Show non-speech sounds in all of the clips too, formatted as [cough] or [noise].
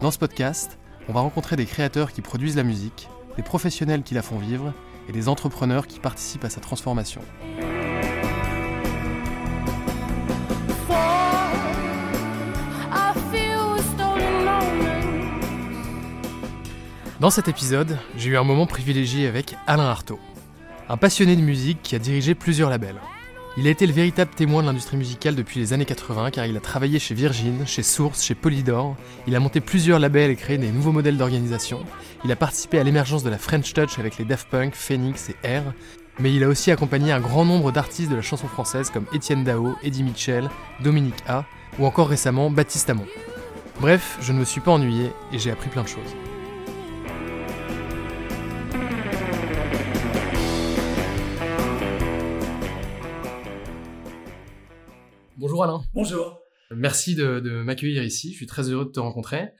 Dans ce podcast, on va rencontrer des créateurs qui produisent la musique, des professionnels qui la font vivre et des entrepreneurs qui participent à sa transformation. Dans cet épisode, j'ai eu un moment privilégié avec Alain Artaud, un passionné de musique qui a dirigé plusieurs labels. Il a été le véritable témoin de l'industrie musicale depuis les années 80 car il a travaillé chez Virgin, chez Source, chez Polydor. Il a monté plusieurs labels et créé des nouveaux modèles d'organisation. Il a participé à l'émergence de la French Touch avec les Daft Punk, Phoenix et R. Mais il a aussi accompagné un grand nombre d'artistes de la chanson française comme Étienne Dao, Eddie Mitchell, Dominique A ou encore récemment Baptiste Amon. Bref, je ne me suis pas ennuyé et j'ai appris plein de choses. Bonjour Alain. Bonjour. Merci de, m'accueillir ici. Je suis très heureux de te rencontrer.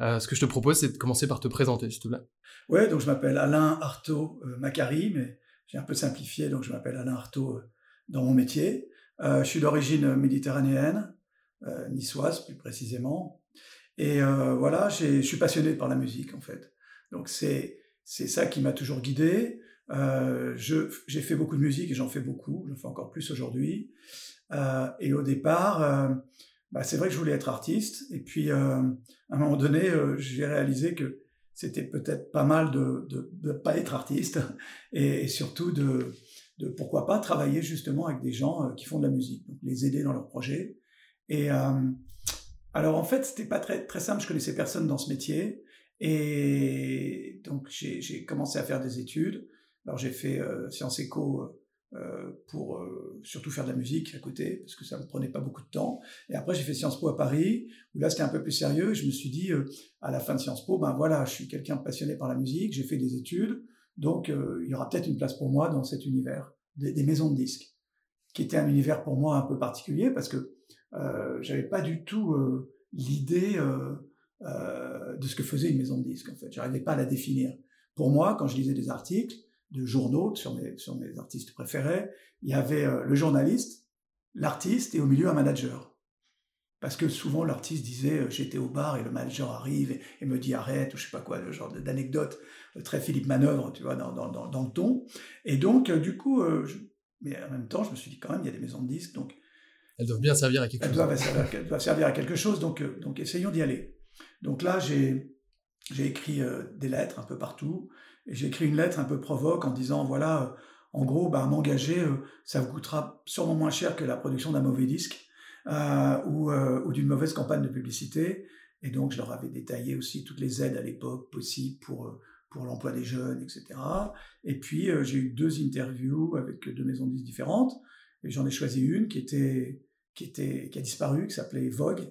Euh, ce que je te propose, c'est de commencer par te présenter, s'il te plaît. Ouais, donc je m'appelle Alain Artaud euh, Macari, mais j'ai un peu simplifié, donc je m'appelle Alain Artaud euh, dans mon métier. je suis d'origine méditerranéenne, niçoise plus précisément. Et voilà, je suis passionné par la musique en fait. Donc c'est c'est ça qui m'a toujours guidé. j'ai fait beaucoup de musique et j'en fais beaucoup, j'en fais encore plus aujourd'hui. Euh, et au départ, euh, bah, c'est vrai que je voulais être artiste. Et puis, euh, à un moment donné, j'ai réalisé que c'était peut-être pas mal de ne pas être artiste [laughs] et, surtout de, pourquoi pas travailler justement avec des gens qui font de la musique, donc les aider dans leurs projets. Et alors en fait, c'était pas très, simple, je connaissais personne dans ce métier. Et donc j'ai commencé à faire des études. Alors j'ai fait Sciences Éco euh, pour euh, surtout faire de la musique à côté, parce que ça me prenait pas beaucoup de temps. Et après, j'ai fait Sciences Po à Paris, où là, c'était un peu plus sérieux. Et je me suis dit, euh, à la fin de Sciences Po, ben voilà, je suis quelqu'un passionné par la musique, j'ai fait des études, donc il y aura peut-être une place pour moi dans cet univers des, maisons de disques, qui était un univers pour moi un peu particulier, parce que euh, j'avais pas du tout l'idée de ce que faisait une maison de disques, en fait. J'arrivais pas à la définir. Pour moi, quand je lisais des articles, de journaux sur mes, sur mes artistes préférés, il y avait euh, le journaliste, l'artiste et au milieu un manager. Parce que souvent l'artiste disait euh, j'étais au bar et le manager arrive et, me dit arrête ou je sais pas quoi, le genre d'anecdote euh, très Philippe Manœuvre, tu vois, dans, dans, dans, le ton. Et donc du coup, mais en même temps je me suis dit quand même il y a des maisons de disques donc elles doivent bien servir à quelque chose. Doivent servir, elles doivent servir à quelque chose donc donc essayons d'y aller. Donc là j'ai j'ai écrit des lettres un peu partout j'ai écrit une lettre un peu provoque en disant voilà, euh, en gros, bah, m'engager, euh, ça vous coûtera sûrement moins cher que la production d'un mauvais disque euh, ou, d'une mauvaise campagne de publicité. Et donc, je leur avais détaillé aussi toutes les aides à l'époque possibles pour, l'emploi des jeunes, etc. Et puis, j'ai eu deux interviews avec deux maisons de disques différentes. Et j'en ai choisi une qui était, qui était, qui a disparu, qui s'appelait Vogue.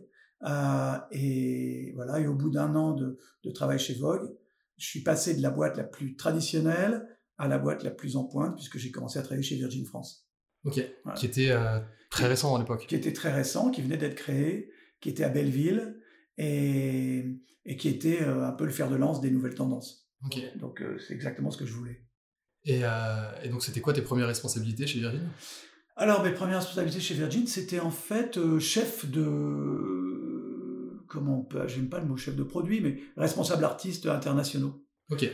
et voilà. Et au bout d'un an de travail chez Vogue, je suis passé de la boîte la plus traditionnelle à la boîte la plus en pointe, puisque j'ai commencé à travailler chez Virgin France. Ok, qui était euh, très récent à l'époque. Qui était très récent, qui venait d'être créé, qui était à Belleville, et, et qui était euh, un peu le fer de lance des nouvelles tendances. Ok. Donc euh, c'est exactement ce que je voulais. Et, et donc c'était quoi tes premières responsabilités chez Virgin? Alors mes premières responsabilités chez Virgin, c'était en fait chef de comment on peut, j'aime pas le mot chef de produit, mais responsable artistes internationaux.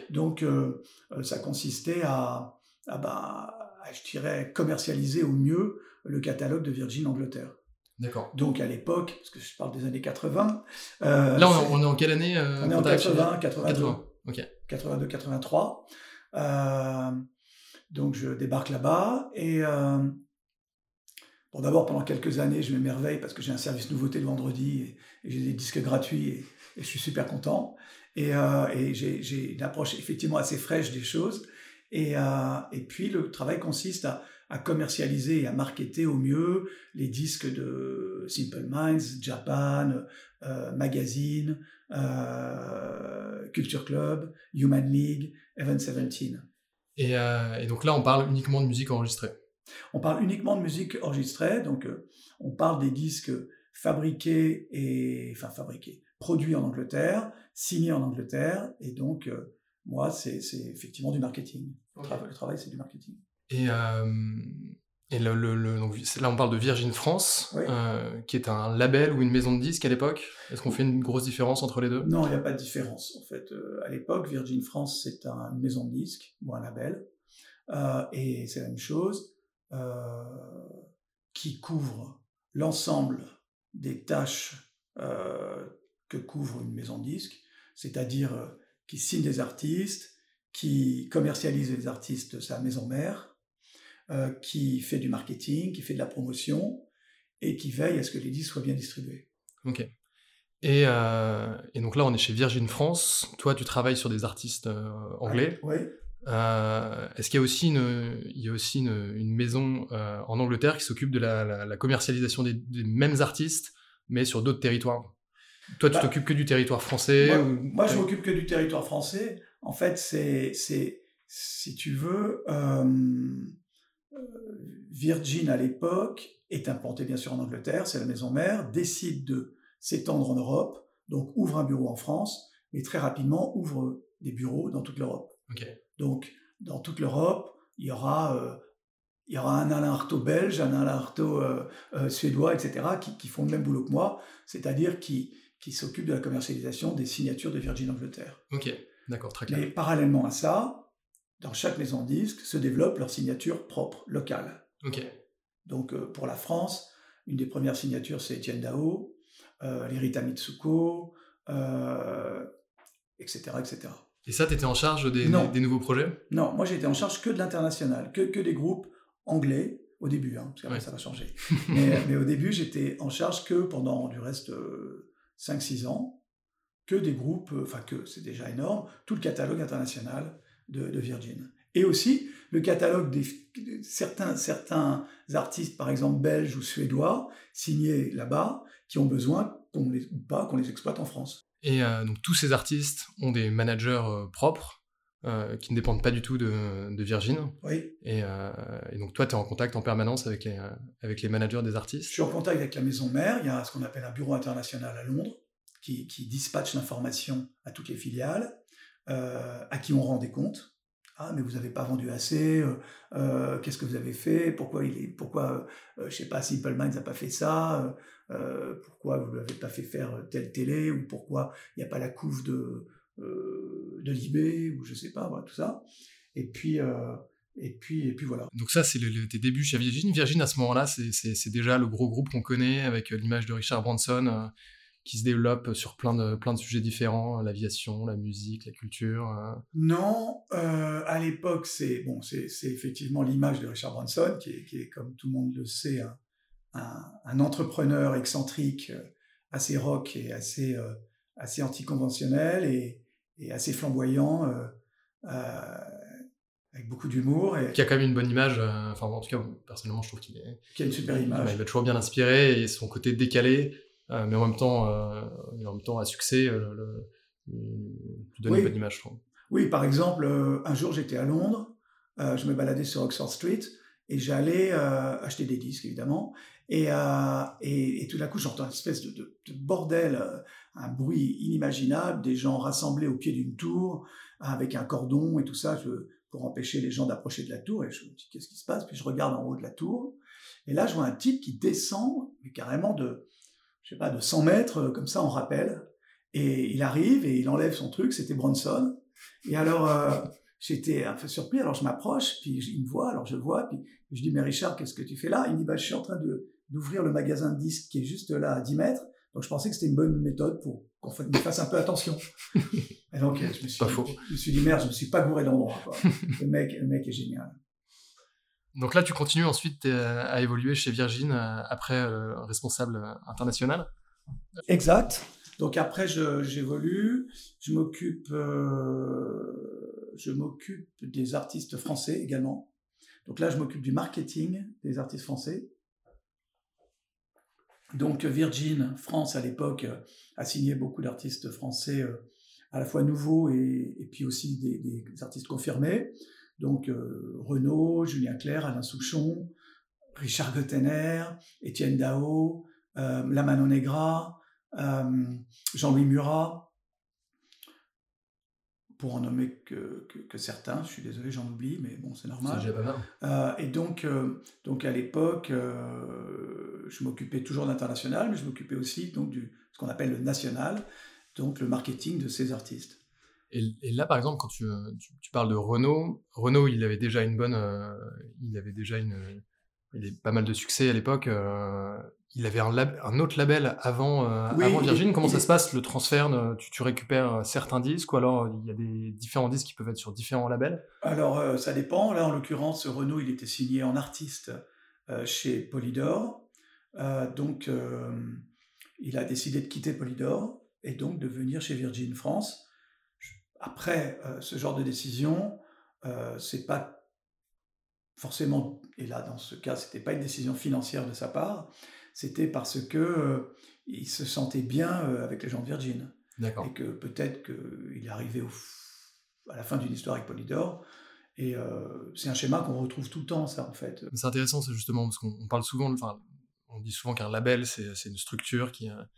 Donc, euh, euh, ça consistait à, bah, à, je dirais, commercialiser au mieux le catalogue de Virgin Angleterre. D'accord. Donc à l'époque, parce que je parle des années 80. Euh, Là, on, est en quelle année On est en 80, 82. 80. Ok. 82, 83. donc je débarque là-bas et Bon, d'abord, pendant quelques années, je m'émerveille parce que j'ai un service nouveauté le vendredi et, j'ai des disques gratuits et, je suis super content. Et, et j'ai une approche effectivement assez fraîche des choses. Et, et puis, le travail consiste à, commercialiser et à marketer au mieux les disques de Simple Minds, Japan, euh, Magazine, euh, Culture Club, Human League, Event 17. Euh, et, donc là, on parle uniquement de musique enregistrée. On parle uniquement de musique enregistrée, donc on parle des disques fabriqués et enfin fabriqués, produits en Angleterre, signés en Angleterre, et donc moi, c'est effectivement du marketing. Le travail, c'est du marketing. Et, euh, et le, le, donc, là, on parle de Virgin France, euh, qui est un label ou une maison de disques à l'époque? Est-ce qu'on fait une grosse différence entre les deux? Non, il n'y a pas de différence. En fait, euh, à l'époque, Virgin France, c'est un, une maison de disques ou un label. et c'est la même chose, qui couvre l'ensemble des tâches que couvre une maison de disques, c'est-à-dire qui signe des artistes, qui commercialise les artistes de sa maison mère, euh, qui fait du marketing, qui fait de la promotion et qui veille à ce que les disques soient bien distribués. Ok. Et, euh, et, donc là, on est chez Virgin France. Toi, tu travailles sur des artistes euh, anglais. Oui. Est-ce qu'il y a aussi une, il y a aussi une, une maison en Angleterre qui s'occupe de la, la, commercialisation des, mêmes artistes, mais sur d'autres territoires? Toi, tu bah, t'occupes que du territoire français Moi, ou... moi je m'occupe que du territoire français. En fait, c'est, si tu veux, Virgin à l'époque est implanté bien sûr en Angleterre, c'est la maison mère, décide de s'étendre en Europe, donc ouvre un bureau en France, mais très rapidement ouvre des bureaux dans toute l'Europe. Donc dans toute l'Europe, il y aura euh, il y aura un Alain Artaud belge, un Alain Artaud euh, euh, suédois, etc., qui, font le même boulot que moi, c'est-à-dire qui, qui s'occupent de la commercialisation des signatures de Virgin Angleterre. Ok, d'accord, très clair. Mais parallèlement à ça, dans chaque maison de disque, se développent leurs signatures propres, locales. Ok. Donc euh, pour la France, une des premières signatures, c'est Etienne Dao, euh, les Mitsuko, etc., etc. Et ça, tu étais en charge des, des, nouveaux projets? Non, moi j'étais en charge que de l'international, que, que des groupes anglais au début, hein, parce qu'après ça va changer. [laughs] mais, mais, au début, j'étais en charge que pendant du reste 5-6 ans, que des groupes, enfin que c'est déjà énorme, tout le catalogue international de, Virgin. Et aussi le catalogue des certains, certains artistes, par exemple belges ou suédois, signés là-bas, qui ont besoin qu'on les, ou pas qu'on les exploite en France. Et euh, donc tous ces artistes ont des managers euh, propres euh, qui ne dépendent pas du tout de, de Virgin. Oui. Et, et, donc toi, tu es en contact en permanence avec les, avec les managers des artistes? Je suis en contact avec la maison mère. Il y a ce qu'on appelle un bureau international à Londres qui, qui dispatche l'information à toutes les filiales. À qui on rend des comptes. Ah, mais vous n'avez pas vendu assez, euh, euh, qu'est-ce que vous avez fait, pourquoi, il est, pourquoi je sais pas, Simple Minds n'a pas fait ça, pourquoi vous ne l'avez pas fait faire telle télé, ou pourquoi il n'y a pas la couve de, de Libé, ou je sais pas, voilà, tout ça. Et puis, et puis, et puis voilà. Donc ça, c'est tes débuts chez Virgin. Virgin, à ce moment-là, c'est déjà le gros groupe qu'on connaît, avec l'image de Richard Branson qui se développe sur plein de, plein de sujets différents, l'aviation, la musique, la culture euh. Non, euh, à l'époque, c'est bon, c'est effectivement l'image de Richard Branson, qui est, qui est, comme tout le monde le sait, un, un, entrepreneur excentrique, euh, assez rock et assez, assez anticonventionnel et, et, assez flamboyant, avec beaucoup d'humour. Et... Qui a quand même une bonne image, enfin en tout cas, personnellement, je trouve qu'il est... Qui a une super image. il va toujours bien inspiré et son côté décalé euh, mais en même temps, euh, en même temps à succès, euh, le, donne une bonne image, je trouve. Oui, par exemple, un jour j'étais à Londres, je me baladais sur Oxford Street et j'allais acheter des disques évidemment. Et, et, et, tout d'un coup, j'entends une espèce de, de, bordel, un bruit inimaginable, des gens rassemblés au pied d'une tour avec un cordon et tout ça je, pour empêcher les gens d'approcher de la tour. Et je me dis, qu'est-ce qui se passe? Puis je regarde en haut de la tour. Et là, je vois un type qui descend, mais carrément de, je sais pas, de 100 mètres, euh, comme ça, en rappel. Et il arrive et il enlève son truc, c'était Bronson. Et alors, euh, j'étais un peu surpris, alors je m'approche, puis il me voit, alors je vois, puis je dis, mais Richard, qu'est-ce que tu fais là? Il me dit, bah, je suis en train de, d'ouvrir le magasin de disques qui est juste là à 10 mètres. Donc je pensais que c'était une bonne méthode pour qu'on fasse un peu attention. Et donc je me suis, je me suis dit merde, je me suis pas gouré d'endroit. le mec, le mec est génial. Donc là, tu continues ensuite euh, à évoluer chez Virgin euh, après euh, responsable international. Exact. Donc après, j'évolue, je m'occupe, je m'occupe des artistes français également. Donc là, je m'occupe du marketing des artistes français. Donc Virgin France à l'époque a signé beaucoup d'artistes français à la fois nouveaux et, puis aussi des, artistes confirmés. Donc Renaud, Julien Clerc, Alain Souchon, Richard Gottener, Étienne Dao, euh, La Manon Negra, Jean-Louis Murat, pour en nommer que, que, certains. Je suis désolé, j'en oublie, mais bon, c'est normal. Euh, et donc, euh, donc à l'époque, euh, je m'occupais toujours de l'international, mais je m'occupais aussi donc du ce qu'on appelle le national, donc le marketing de ces artistes. Et, là, par exemple, quand tu, tu, parles de Renault, Renault, il avait déjà une bonne, il avait déjà une, il avait pas mal de succès à l'époque il avait un, autre label avant, euh, avant Virgin. Comment ça se passe le transfert tu, récupères euh, certains disques ou alors il y a des différents disques qui peuvent être sur différents labels? Alors euh, ça dépend. Là en l'occurrence, Renault il était signé en artiste chez Polydor. donc il a décidé de quitter Polydor et donc de venir chez Virgin France. Après ce genre de décision, c'est pas forcément, et là dans ce cas, c'était pas une décision financière de sa part, c'était parce que euh, il se sentait bien euh, avec les gens de Virgin. Et que peut-être qu'il est arrivé à la fin d'une histoire avec Polydor. Et euh, c'est un schéma qu'on retrouve tout le temps, ça, en fait. C'est intéressant, c'est justement parce qu'on parle souvent, enfin, on dit souvent qu'un label, c'est une structure qui a,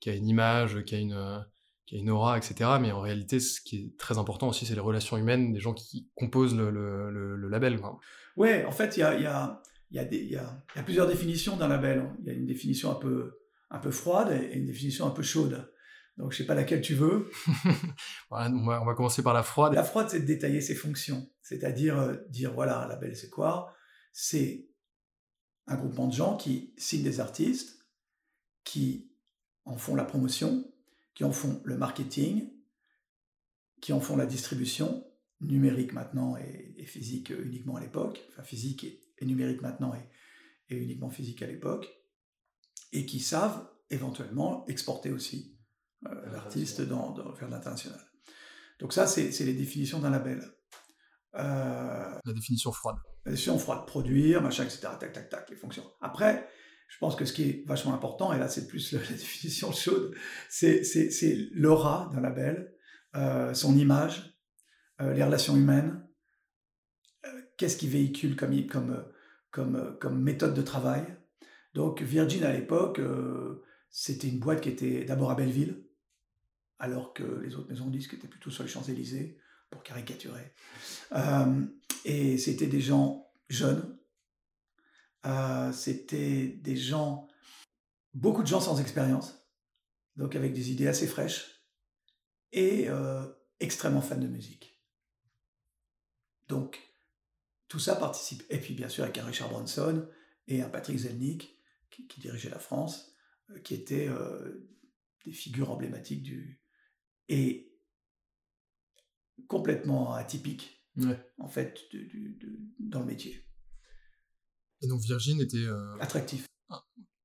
qui a, une image, qui a une, qui a une aura, etc. Mais en réalité, ce qui est très important aussi, c'est les relations humaines des gens qui composent le, le, le, label. Ouais, en fait, il y a, y y, y plusieurs définitions d'un label. Il y a une définition un peu, un peu froide et une définition un peu chaude. Donc, je sais pas laquelle tu veux. [laughs] on, va, commencer par la froide. La froide, c'est de détailler ses fonctions. C'est-à-dire euh, dire, voilà, un label, c'est quoi? C'est un groupement de gens qui signent des artistes, qui en font la promotion, qui en font le marketing, qui en font la distribution, numérique maintenant et, et physique uniquement à l'époque, enfin physique et et numérique maintenant et, uniquement physique à l'époque, et qui savent éventuellement exporter aussi euh, l'artiste dans, dans, vers l'international. Donc ça, c'est les définitions d'un label. Euh, la définition froide. La définition froide, produire, machin, etc. Tac, tac, tac, les fonctions. Après, je pense que ce qui est vachement important, et là c'est plus [laughs] la, définition chaude, c'est l'aura d'un label, euh, son image, les relations humaines, qu'est-ce qu'il véhicule comme, comme, comme, méthode de travail. Donc Virgin à l'époque, euh, c'était une boîte qui était d'abord à Belleville, alors que les autres maisons de disques étaient plutôt sur les Champs-Élysées, pour caricaturer. Euh, et c'était des gens jeunes, euh, c'était des gens, beaucoup de gens sans expérience, donc avec des idées assez fraîches, et extrêmement fans de musique. Donc tout ça participe. Et puis bien sûr avec un Richard Branson et un Patrick Zelnick qui, dirigeait la France, euh, qui étaient euh, des figures emblématiques du... et complètement atypiques en fait dans le métier. Et donc Virgin était... Euh, attractif.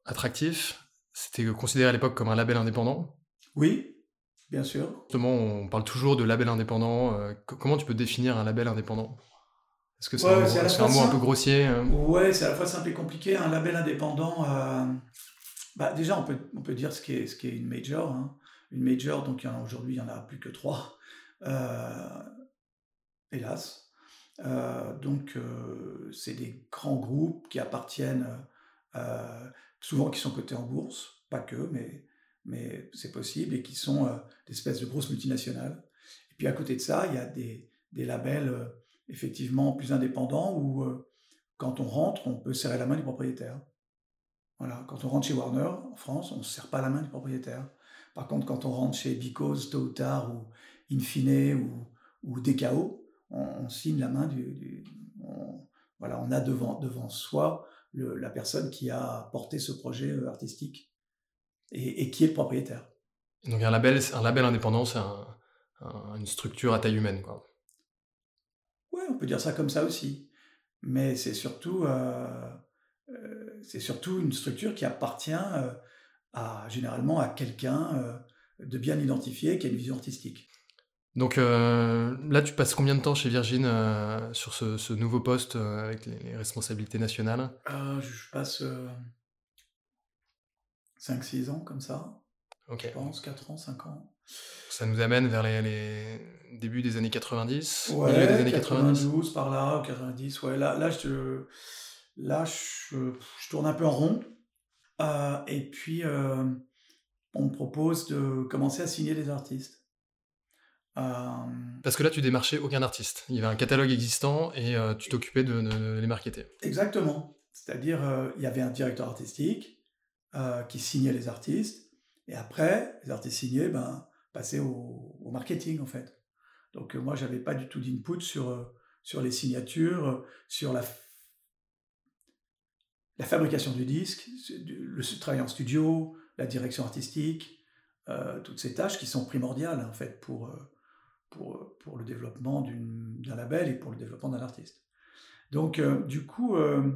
Attractif. C'était considéré à l'époque comme un label indépendant Oui, bien sûr. Justement, on parle toujours de label indépendant. comment tu peux définir un label indépendant? Est-ce que c'est un, mot un peu grossier euh? Ouais, c'est à la fois simple et compliqué. Un label indépendant, euh, bah, déjà, on peut, on peut dire ce qu'est est, ce qui est une major. Hein. Une major, donc aujourd'hui, il n'y en a plus que trois, euh, hélas. Donc, c'est des grands groupes qui appartiennent, souvent qui sont cotés en bourse, pas que, mais, mais c'est possible, et qui sont des espèces de grosses multinationales. Et puis à côté de ça, il y a des, labels effectivement plus indépendant où euh, quand on rentre, on peut serrer la main du propriétaire. Voilà, quand on rentre chez Warner en France, on ne serre pas la main du propriétaire. Par contre, quand on rentre chez Because, tôt ou tard, ou Infine, ou, ou DKO, on, signe la main du. on, voilà, on a devant, devant soi la personne qui a porté ce projet artistique et, qui est le propriétaire. Donc un label, un label indépendant, c'est une structure à taille humaine, quoi. Ouais, on peut dire ça comme ça aussi. Mais c'est surtout, c'est surtout une structure qui appartient à, généralement à quelqu'un de bien identifié qui a une vision artistique. Donc euh, là, tu passes combien de temps chez Virgin euh, sur ce, nouveau poste euh, avec les, responsabilités nationales? Je passe 5-6 ans comme ça. Je pense, 4 ans, 5 ans. Ça nous amène vers les, débuts des années 90 Ouais, des années 92 par là, 90. Ouais, là, là, je, là je, je tourne un peu en rond. et puis, on me propose de commencer à signer des artistes. Euh, Parce que là, tu démarchais aucun artiste. Il y avait un catalogue existant et euh, tu t'occupais de, les marketer. Exactement. C'est-à-dire, euh, il y avait un directeur artistique qui signait les artistes. Et après, les artistes signés ben, passaient au, marketing, en fait. Donc, moi, j'avais pas du tout d'input sur, sur les signatures, sur la, la fabrication du disque, le travail en studio, la direction artistique, toutes ces tâches qui sont primordiales, en fait, pour pour, pour le développement d'un label et pour le développement d'un artiste. Donc, euh, du coup, euh,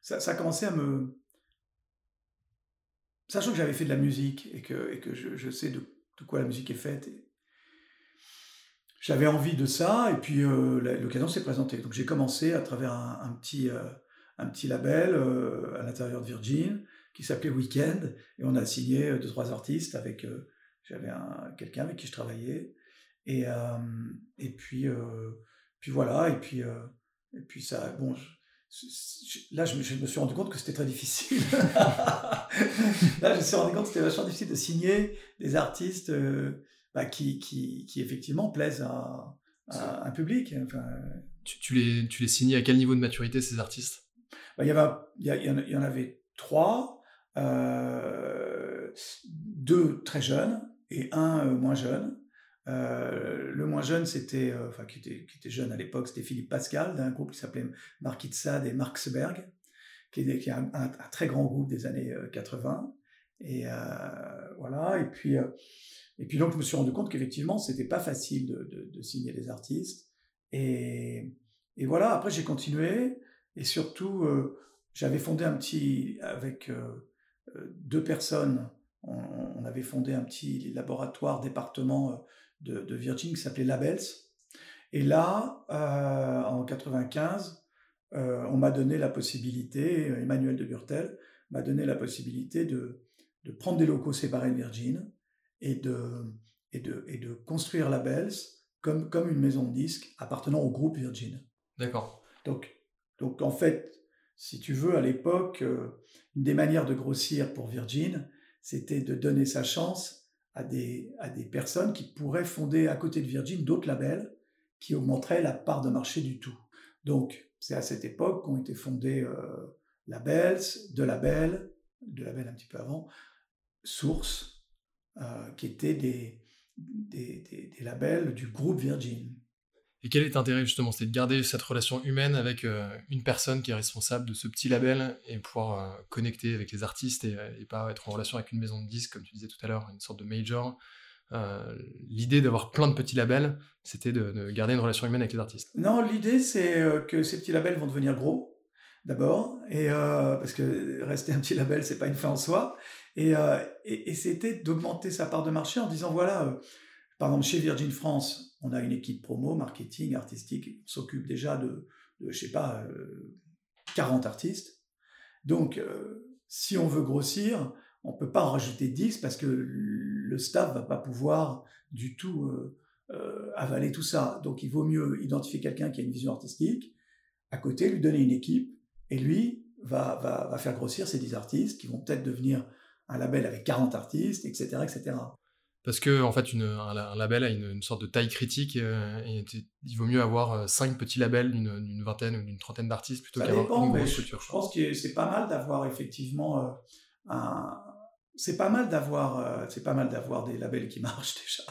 ça, a commencé à me... Sachant que j'avais fait de la musique et que, je, sais de, de, quoi la musique est faite, j'avais envie de ça, et puis euh, l'occasion s'est présentée. Donc j'ai commencé à travers un, un petit, un petit label à l'intérieur de Virgin qui s'appelait Weekend, et on a signé deux, trois artistes avec... j'avais quelqu'un avec qui je travaillais, et, et puis, puis voilà, et puis, et puis ça, bon, là, je me, je me, suis rendu compte que c'était très difficile. [laughs] là, je me suis rendu compte que c'était vachement difficile de signer des artistes bah, qui, qui, qui, effectivement plaisent à, un public. Enfin, tu, tu, les, tu les signais à quel niveau de maturité, ces artistes? Bah, il, y en avait trois, euh, deux très jeunes et un moins jeune. Euh, le moins jeune, c'était, euh, qui était, qui était jeune à l'époque, c'était Philippe Pascal d'un groupe qui s'appelait Marquis Sade et Marxberg, qui est, qui est un, très grand groupe des années 80. Euh, et voilà. Et puis, et puis donc je me suis rendu compte qu'effectivement c'était pas facile de, de, de, signer des artistes. Et, et voilà. Après j'ai continué et surtout j'avais fondé un petit avec deux personnes. On, on, avait fondé un petit laboratoire département de, Virgin qui s'appelait Labels. Et là, euh, en 95, euh, on m'a donné la possibilité, Emmanuel de Burtel m'a donné la possibilité de, de, prendre des locaux séparés de Virgin et de, et de, et de construire Labels comme, comme une maison de disques appartenant au groupe Virgin. D'accord. Donc, donc en fait, si tu veux, à l'époque, euh, une des manières de grossir pour Virgin, c'était de donner sa chance à des, à des personnes qui pourraient fonder à côté de Virgin d'autres labels qui augmenteraient la part de marché du tout. Donc, c'est à cette époque qu'ont été fondés euh, Labels, De Labels, De Labels un petit peu avant, Source, euh, qui étaient des, des, des labels du groupe Virgin. Et quel est l'intérêt justement C'est de garder cette relation humaine avec euh, une personne qui est responsable de ce petit label et pouvoir euh, connecter avec les artistes et, et, pas être en relation avec une maison de disques, comme tu disais tout à l'heure, une sorte de major. Euh, l'idée d'avoir plein de petits labels, c'était de, garder une relation humaine avec les artistes. Non, l'idée c'est que ces petits labels vont devenir gros, d'abord, et parce que rester un petit label, c'est pas une fin en soi. Et, et c'était d'augmenter sa part de marché en disant voilà, par exemple chez Virgin France, on a une équipe promo, marketing, artistique, on s'occupe déjà de, je je sais pas, 40 euh, artistes. Donc, euh, si on veut grossir, on peut pas rajouter 10 parce que le staff va pas pouvoir du tout euh, avaler tout ça. Donc, il vaut mieux identifier quelqu'un qui a une vision artistique, à côté, lui donner une équipe, et lui va, va, va faire grossir ces 10 artistes qui vont peut-être devenir un label avec 40 artistes, etc., etc parce que en fait une, un, label a une, sorte de taille critique euh, et il vaut mieux avoir euh, cinq petits labels d'une vingtaine ou d'une trentaine d'artistes plutôt qu'avoir une grosse structure. Je, pense que c'est pas mal d'avoir effectivement euh, un c'est pas mal d'avoir c'est pas mal d'avoir des labels qui [laughs] marchent déjà.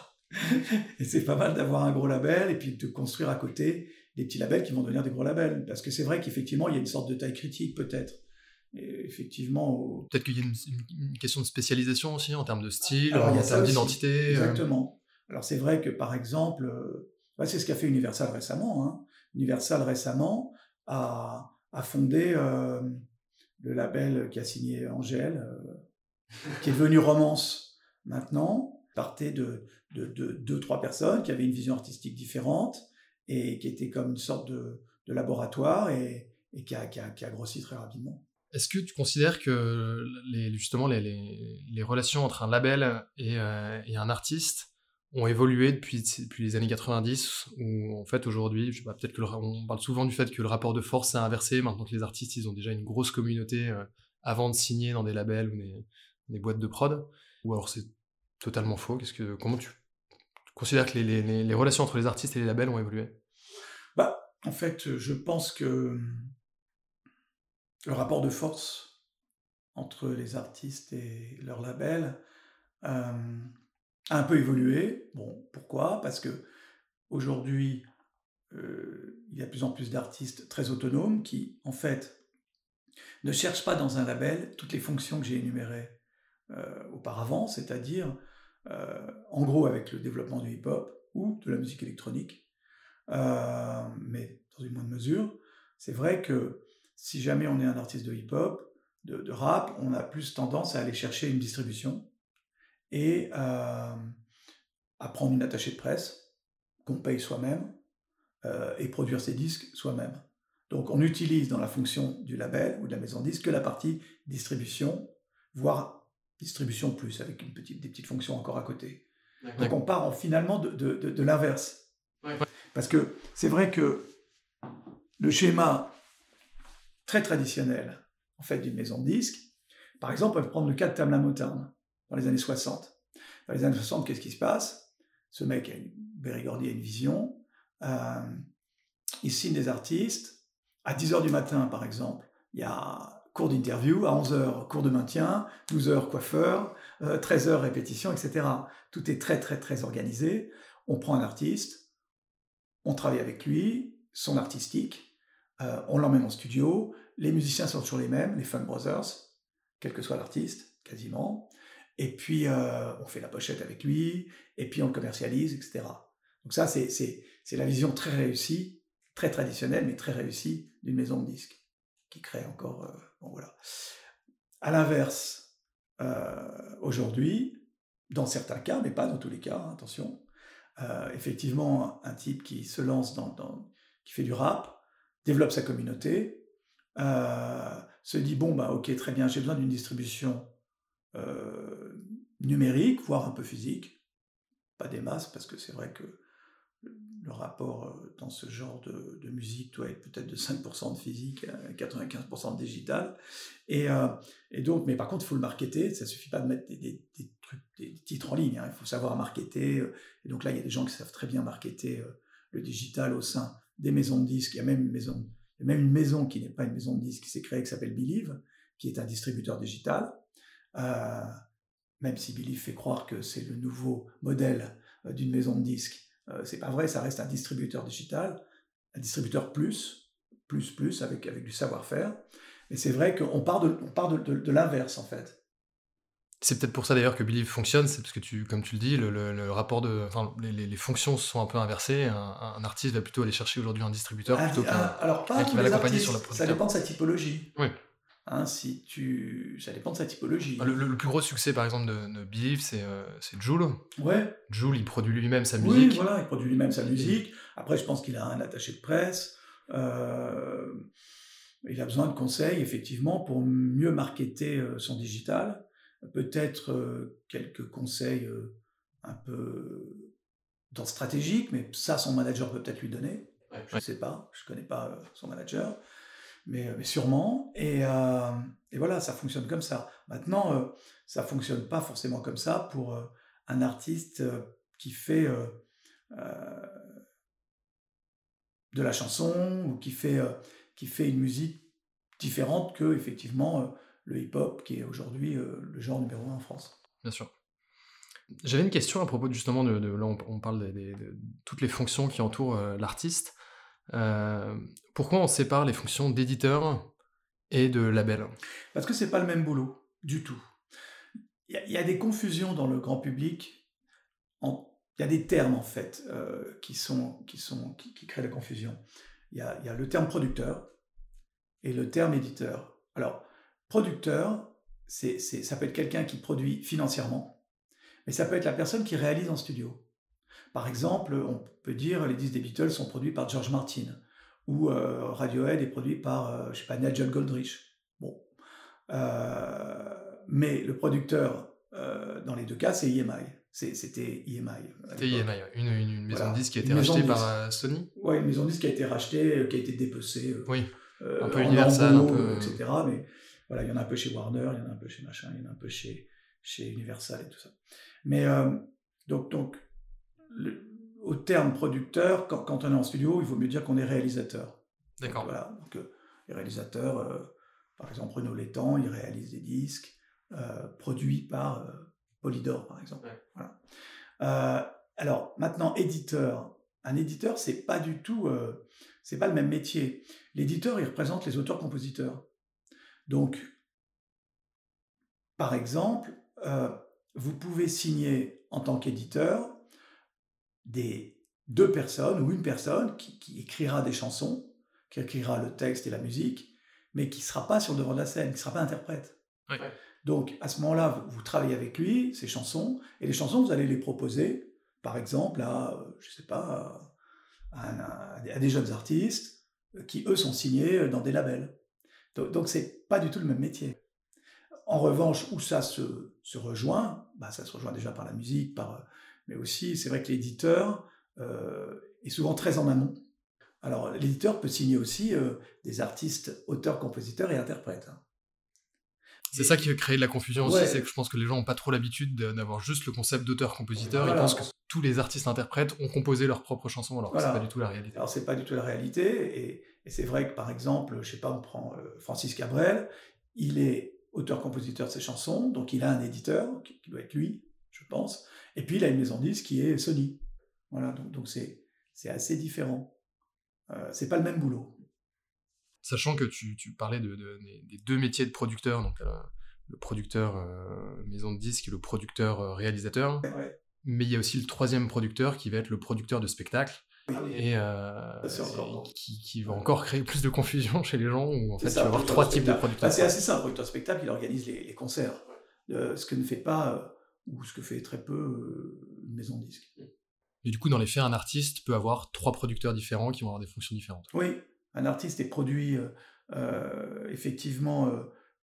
Et c'est pas mal d'avoir un gros label et puis de construire à côté des petits labels qui vont devenir des gros labels. Parce que c'est vrai qu'effectivement il y a une sorte de taille critique peut-être effectivement. Peut-être qu'il y a une, question de spécialisation aussi en termes de style, en termes d'identité. Exactement. Alors c'est vrai que par exemple, c'est ce qu'a fait Universal récemment. Hein. Universal récemment a, a fondé le label qui a signé Angèle, qui est devenu Romance maintenant, partait de, de, deux, trois personnes qui avaient une vision artistique différente et qui était comme une sorte de, laboratoire et, qui, a, qui, a, grossi très rapidement. Est-ce que tu considères que les, relations entre un label et, euh, et, un artiste ont évolué depuis, les années 90 ou en fait aujourd'hui, peut-être on parle souvent du fait que le rapport de force s'est inversé maintenant que les artistes ont déjà une grosse communauté euh, avant de signer dans des labels ou des, boîtes de prod ou alors c'est totalement faux? Comment tu considères que les, relations entre les artistes et les labels ont évolué? Bah, En fait, je pense que le rapport de force entre les artistes et leurs labels euh, a un peu évolué. Bon, pourquoi? Parce que aujourd'hui, euh, il y a de plus en plus d'artistes très autonomes qui, en fait, ne cherchent pas dans un label toutes les fonctions que j'ai énumérées euh, auparavant, c'est-à-dire en gros avec le développement du hip-hop ou de la musique électronique, mais dans une moindre mesure. C'est vrai que si jamais on est un artiste de hip-hop, de, rap, on a plus tendance à aller chercher une distribution et euh, à prendre une attachée de presse qu'on paye soi-même et produire ses disques soi-même. Donc on utilise dans la fonction du label ou de la maison de disque que la partie distribution, voire distribution plus, avec une petite, des petites fonctions encore à côté. Donc on part en, finalement de, de, de, l'inverse. Parce que c'est vrai que le schéma très traditionnel en fait d'une maison de disques, par exemple, on peut prendre le cas de Tamla Motown dans les années 60. Dans les années 60, qu'est-ce qui se passe? Ce mec, a une, Gordy a une vision, euh, il signe des artistes. À 10h du matin, par exemple, il y a cours d'interview, à 11h cours de maintien, 12h coiffeur, 13h euh, répétition, etc. Tout est très très très organisé. On prend un artiste, on travaille avec lui, son artistique, euh, on l'emmène en studio, les musiciens sont toujours les mêmes, les Fun Brothers, quel que soit l'artiste, quasiment. Et puis euh, on fait la pochette avec lui, et puis on le commercialise, etc. Donc ça, c'est la vision très réussie, très traditionnelle, mais très réussie d'une maison de disques qui crée encore. Euh, bon, voilà. À l'inverse, euh, aujourd'hui, dans certains cas, mais pas dans tous les cas, hein, attention, effectivement, un type qui se lance dans, qui fait du rap, développe sa communauté, se dit bon bah ok très bien, j'ai besoin d'une distribution numérique, voire un peu physique, pas des masses parce que c'est vrai que le rapport euh, dans ce genre de, musique doit être peut-être de 5% de physique à 95% de digital. Et, euh, et, donc, mais par contre, il faut le marketer. Ça suffit pas de mettre des, titres en ligne. Hein. Il faut savoir marketer. Et donc là, il y a des gens qui savent très bien marketer euh, le digital au sein des maisons de disques. Il y a même une maison, même une maison qui n'est pas une maison de disques qui s'est créée, qui s'appelle Believe, qui est un distributeur digital. même si Believe fait croire que c'est le nouveau modèle d'une maison de disques euh, c'est pas vrai, ça reste un distributeur digital, un distributeur plus, plus, plus, avec, avec du savoir-faire. Mais c'est vrai qu'on part de, de, l'inverse, en fait. C'est peut-être pour ça d'ailleurs que Believe fonctionne, c'est parce que tu, comme tu le dis, le, le, rapport de, enfin, les, les, fonctions sont un peu inversées. Un, artiste va plutôt aller chercher aujourd'hui un distributeur ah, plutôt ah, qu'un qui va l'accompagner sur la production. Ça dépend de sa typologie. Oui. Hein, si tu... Ça dépend de sa typologie. Bah, le, plus gros succès, par exemple, de, de Believe, c'est euh, Joule. Ouais. Joule, il produit lui-même sa musique. Oui, voilà, il produit lui-même sa musique. Après, je pense qu'il a un attaché de presse. Euh, il a besoin de conseils, effectivement, pour mieux marketer euh, son digital. Peut-être euh, quelques conseils un peu dans stratégique, mais ça, son manager peut peut-être lui donner. je ne sais pas, je ne connais pas son manager. Euh, mais, sûrement. Et, euh, et, voilà, ça fonctionne comme ça. Maintenant, euh, ça fonctionne pas forcément comme ça pour un artiste qui fait de la chanson ou qui fait, qui fait une musique différente que effectivement le hip-hop qui est aujourd'hui le genre numéro un en France. Bien sûr. J'avais une question à propos justement de, là on, parle de, toutes les fonctions qui entourent l'artiste. Euh, pourquoi on sépare les fonctions d'éditeur et de label? Parce que c'est pas le même boulot, du tout. Il y, a des confusions dans le grand public. Il y a des termes, en fait, euh, qui, sont, qui, sont, qui, créent la confusion. Il y, y a le terme producteur et le terme éditeur. Alors, producteur, c'est, ça peut être quelqu'un qui produit financièrement, mais ça peut être la personne qui réalise en studio. Par exemple, on peut dire les disques des Beatles sont produits par George Martin, ou euh, Radiohead est produit par, euh, je sais pas, Nigel Goldrich. Bon. Euh, mais le producteur, dans les deux cas, c'est EMI. C'était EMI. C'était EMI, une, une, maison de disques qui a été rachetée par Sony Oui, une maison de disques qui a été rachetée, qui a été dépecée. oui, un peu Universal, un peu... etc. Mais voilà, il y en a un peu chez Warner, il y en a un peu chez machin, il y en a un peu chez, chez Universal et tout ça. Mais donc, donc au terme producteur, quand, on est en studio, il vaut mieux dire qu'on est réalisateur. D'accord. Voilà. Donc, euh, les réalisateurs, euh, par exemple Renaud Létang, il réalise des disques euh, produits par Polydor, par exemple. alors, maintenant, éditeur. Un éditeur, c'est pas du tout, c'est pas le même métier. L'éditeur, il représente les auteurs-compositeurs. Donc, par exemple, vous pouvez signer en tant qu'éditeur des deux personnes ou une personne qui, écrira des chansons, qui écrira le texte et la musique, mais qui ne sera pas sur le devant de la scène, qui ne sera pas interprète. Donc à ce moment-là, vous, travaillez avec lui, ses chansons, et les chansons, vous allez les proposer, par exemple, à, je sais pas, à, des jeunes artistes qui, eux, sont signés dans des labels. Donc, ce n'est pas du tout le même métier. En revanche, où ça se, se rejoint, bah, ça se rejoint déjà par la musique, par mais aussi c'est vrai que l'éditeur euh, est souvent très en amont. Alors l'éditeur peut signer aussi euh, des artistes, auteurs, compositeurs et interprètes. Hein. C'est ça qui va créer de la confusion aussi, c'est que je pense que les gens n'ont pas trop l'habitude d'avoir juste le concept d'auteur-compositeur. Ils pensent que tous les artistes-interprètes ont composé leurs propres chansons, alors que c'est pas du tout la réalité. Alors c'est pas du tout la réalité, et, c'est vrai que par exemple, je sais pas, on prend euh, Francis Cabrel, il est auteur-compositeur de ses chansons, donc il a un éditeur, qui doit être lui, je pense, et puis, il a une maison de disques qui est Sony. Voilà, donc c'est assez différent. Euh, c'est pas le même boulot. Sachant que tu, tu parlais de, des deux métiers de producteur, donc euh, le producteur euh, maison de disques et le producteur réalisateur, mais il y a aussi le troisième producteur qui va être le producteur de spectacle. Et, qui, qui, va encore créer plus de confusion chez les gens où en fait tu vas avoir trois types de producteurs. c'est assez simple, le producteur spectacle il organise les, les concerts. ce que ne fait pas ou ce que fait très peu euh, une maison de disque. Et du coup, dans les faits, un artiste peut avoir trois producteurs différents qui vont avoir des fonctions différentes. Oui, un artiste est produit euh, euh, effectivement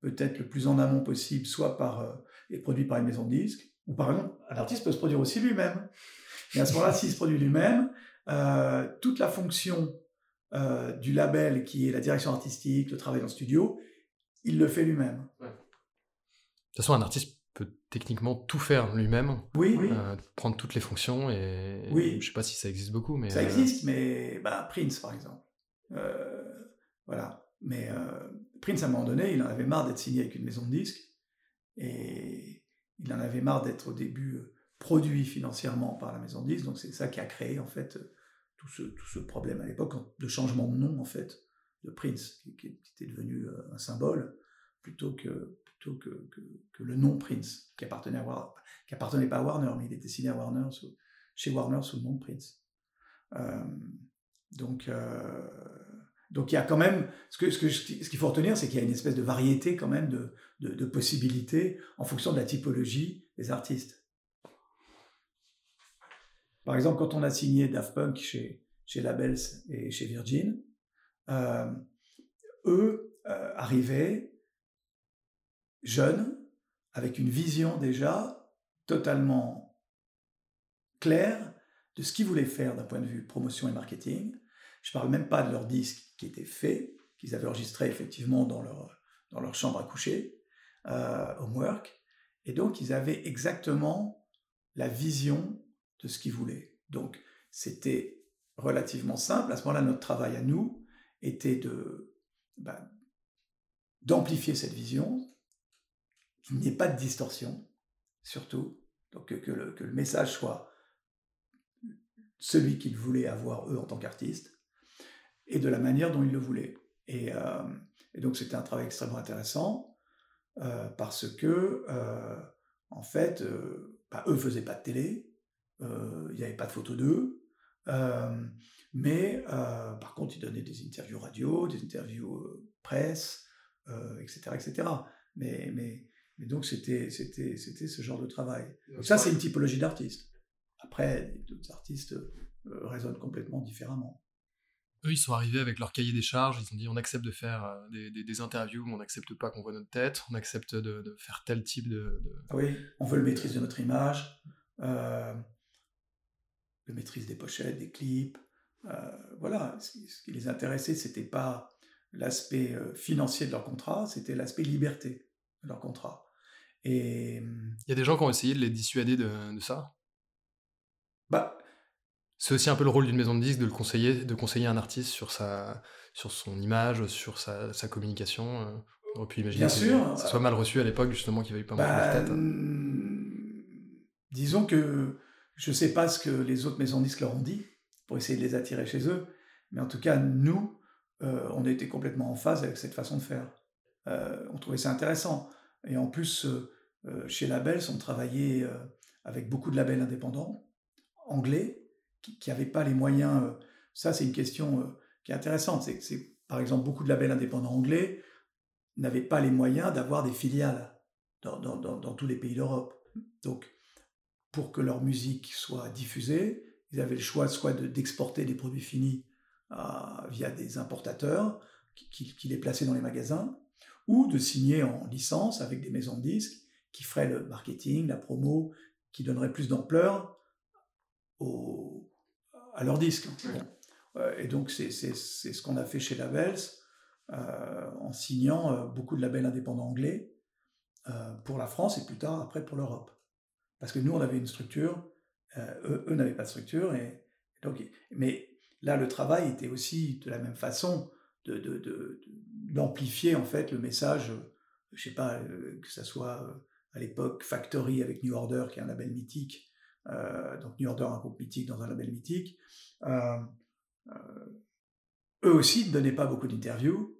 peut-être le plus en amont possible, soit par est produit par une maison de disque, ou par exemple, un artiste peut se produire aussi lui-même. Et à ce moment-là, s'il se produit lui-même, toute la fonction du label qui est la direction artistique, le travail en studio, il le fait lui-même. De toute façon, un artiste peut techniquement tout faire lui-même. Oui. Euh, prendre toutes les fonctions et. Oui. Je sais pas si ça existe beaucoup, mais. Ça euh, existe, mais bah, Prince, par exemple. Euh, voilà. Mais Prince, à un moment donné, il en avait marre d'être signé avec une maison de disques et il en avait marre d'être au début produit financièrement par la maison de disques. Donc c'est ça qui a créé en fait tout ce, tout ce problème à l'époque de changement de nom en fait de Prince, qui, était devenu un symbole plutôt que plutôt que, que, le nom Prince, qui appartenait, à qui appartenait pas à Warner, mais il était signé Warner, chez Warner sous le nom Prince. Euh, donc, euh, donc il y a quand même, ce qu'il ce que, ce qu'il faut retenir, c'est qu'il y a une espèce de variété quand même de, de, possibilités en fonction de la typologie des artistes. Par exemple, quand on a signé Daft Punk chez, chez Labels et chez Virgin, euh, eux arrivaient jeune, avec une vision déjà totalement claire de ce qu'ils voulaient faire d'un point de vue promotion et marketing. Je ne parle même pas de leur disque qui était fait, qu'ils avaient enregistré effectivement dans leur, dans leur chambre à coucher, euh, homework. Et donc, ils avaient exactement la vision de ce qu'ils voulaient. Donc, c'était relativement simple. À ce moment-là, notre travail à nous était de ben, d'amplifier cette vision, qu'il n'y ait pas de distorsion, surtout, donc que, le, message soit celui qu'ils voulaient avoir eux en tant qu'artistes, et de la manière dont ils le voulaient. Et, et donc c'était un travail extrêmement intéressant parce que, en fait, bah, eux faisaient pas de télé, il n'y avait pas de photos d'eux, mais par contre ils donnaient des interviews radio, des interviews presse, etc., etc. Mais, mais, mais donc c'était c'était c'était ce genre de travail. Donc ça c'est une typologie d'artiste. Après d'autres artistes raisonnent complètement différemment. Eux, ils sont arrivés avec leur cahier des charges, ils ont dit on accepte de faire des, des, interviews, mais on n'accepte pas qu'on voit notre tête, on accepte de, de faire tel type de, Oui, on veut le maîtrise de notre image, euh, le maîtrise des pochettes, des clips. Euh, voilà, ce qui, les intéressait, c'était pas l'aspect financier de leur contrat, c'était l'aspect liberté de leur contrat. Et il y a des gens qui ont essayé de les dissuader de, de ça? Bah, c'est aussi un peu le rôle d'une maison de disques de le conseiller, de conseiller un artiste sur sa, sur son image, sur sa, sa communication. Euh. On aurait pu imaginer Bien que sûr. ça soit mal reçu à l'époque, justement, qu'il n'y avait pas mal de tête. Bah, disons que je ne sais pas ce que les autres maisons disques leur ont dit pour essayer de les attirer chez eux, mais en tout cas, nous, euh, on était complètement en phase avec cette façon de faire. Euh, on trouvait ça intéressant. Et en plus, chez Labels, on travaillait avec beaucoup de labels indépendants, anglais, qui n'avaient pas les moyens. Euh, ça, c'est une question euh, qui est intéressante. C'est par exemple, beaucoup de labels indépendants anglais n'avaient pas les moyens d'avoir des filiales dans, dans, tous les pays d'Europe. Donc, pour que leur musique soit diffusée, ils avaient le choix soit d'exporter des produits finis euh, via des importateurs qui, qui, les plaçaient dans les magasins, ou de signer en licence avec des maisons de disques qui feraient le marketing, la promo, qui donneraient plus d'ampleur à leur disque. et donc, c'est ce qu'on a fait chez Labels, euh, en signant euh, beaucoup de labels indépendants anglais euh, pour la France et plus tard, après, pour l'Europe. Parce que nous, on avait une structure, eux, eux n'avaient pas de structure. Et, donc, mais là, le travail était aussi de la même façon d'amplifier, de, de, en fait, le message, je sais pas, que ça soit à l'époque Factory avec New Order, qui est un label mythique, euh, donc New Order, un groupe mythique dans un label mythique. Euh, euh, eux aussi ne donnaient pas beaucoup d'interviews.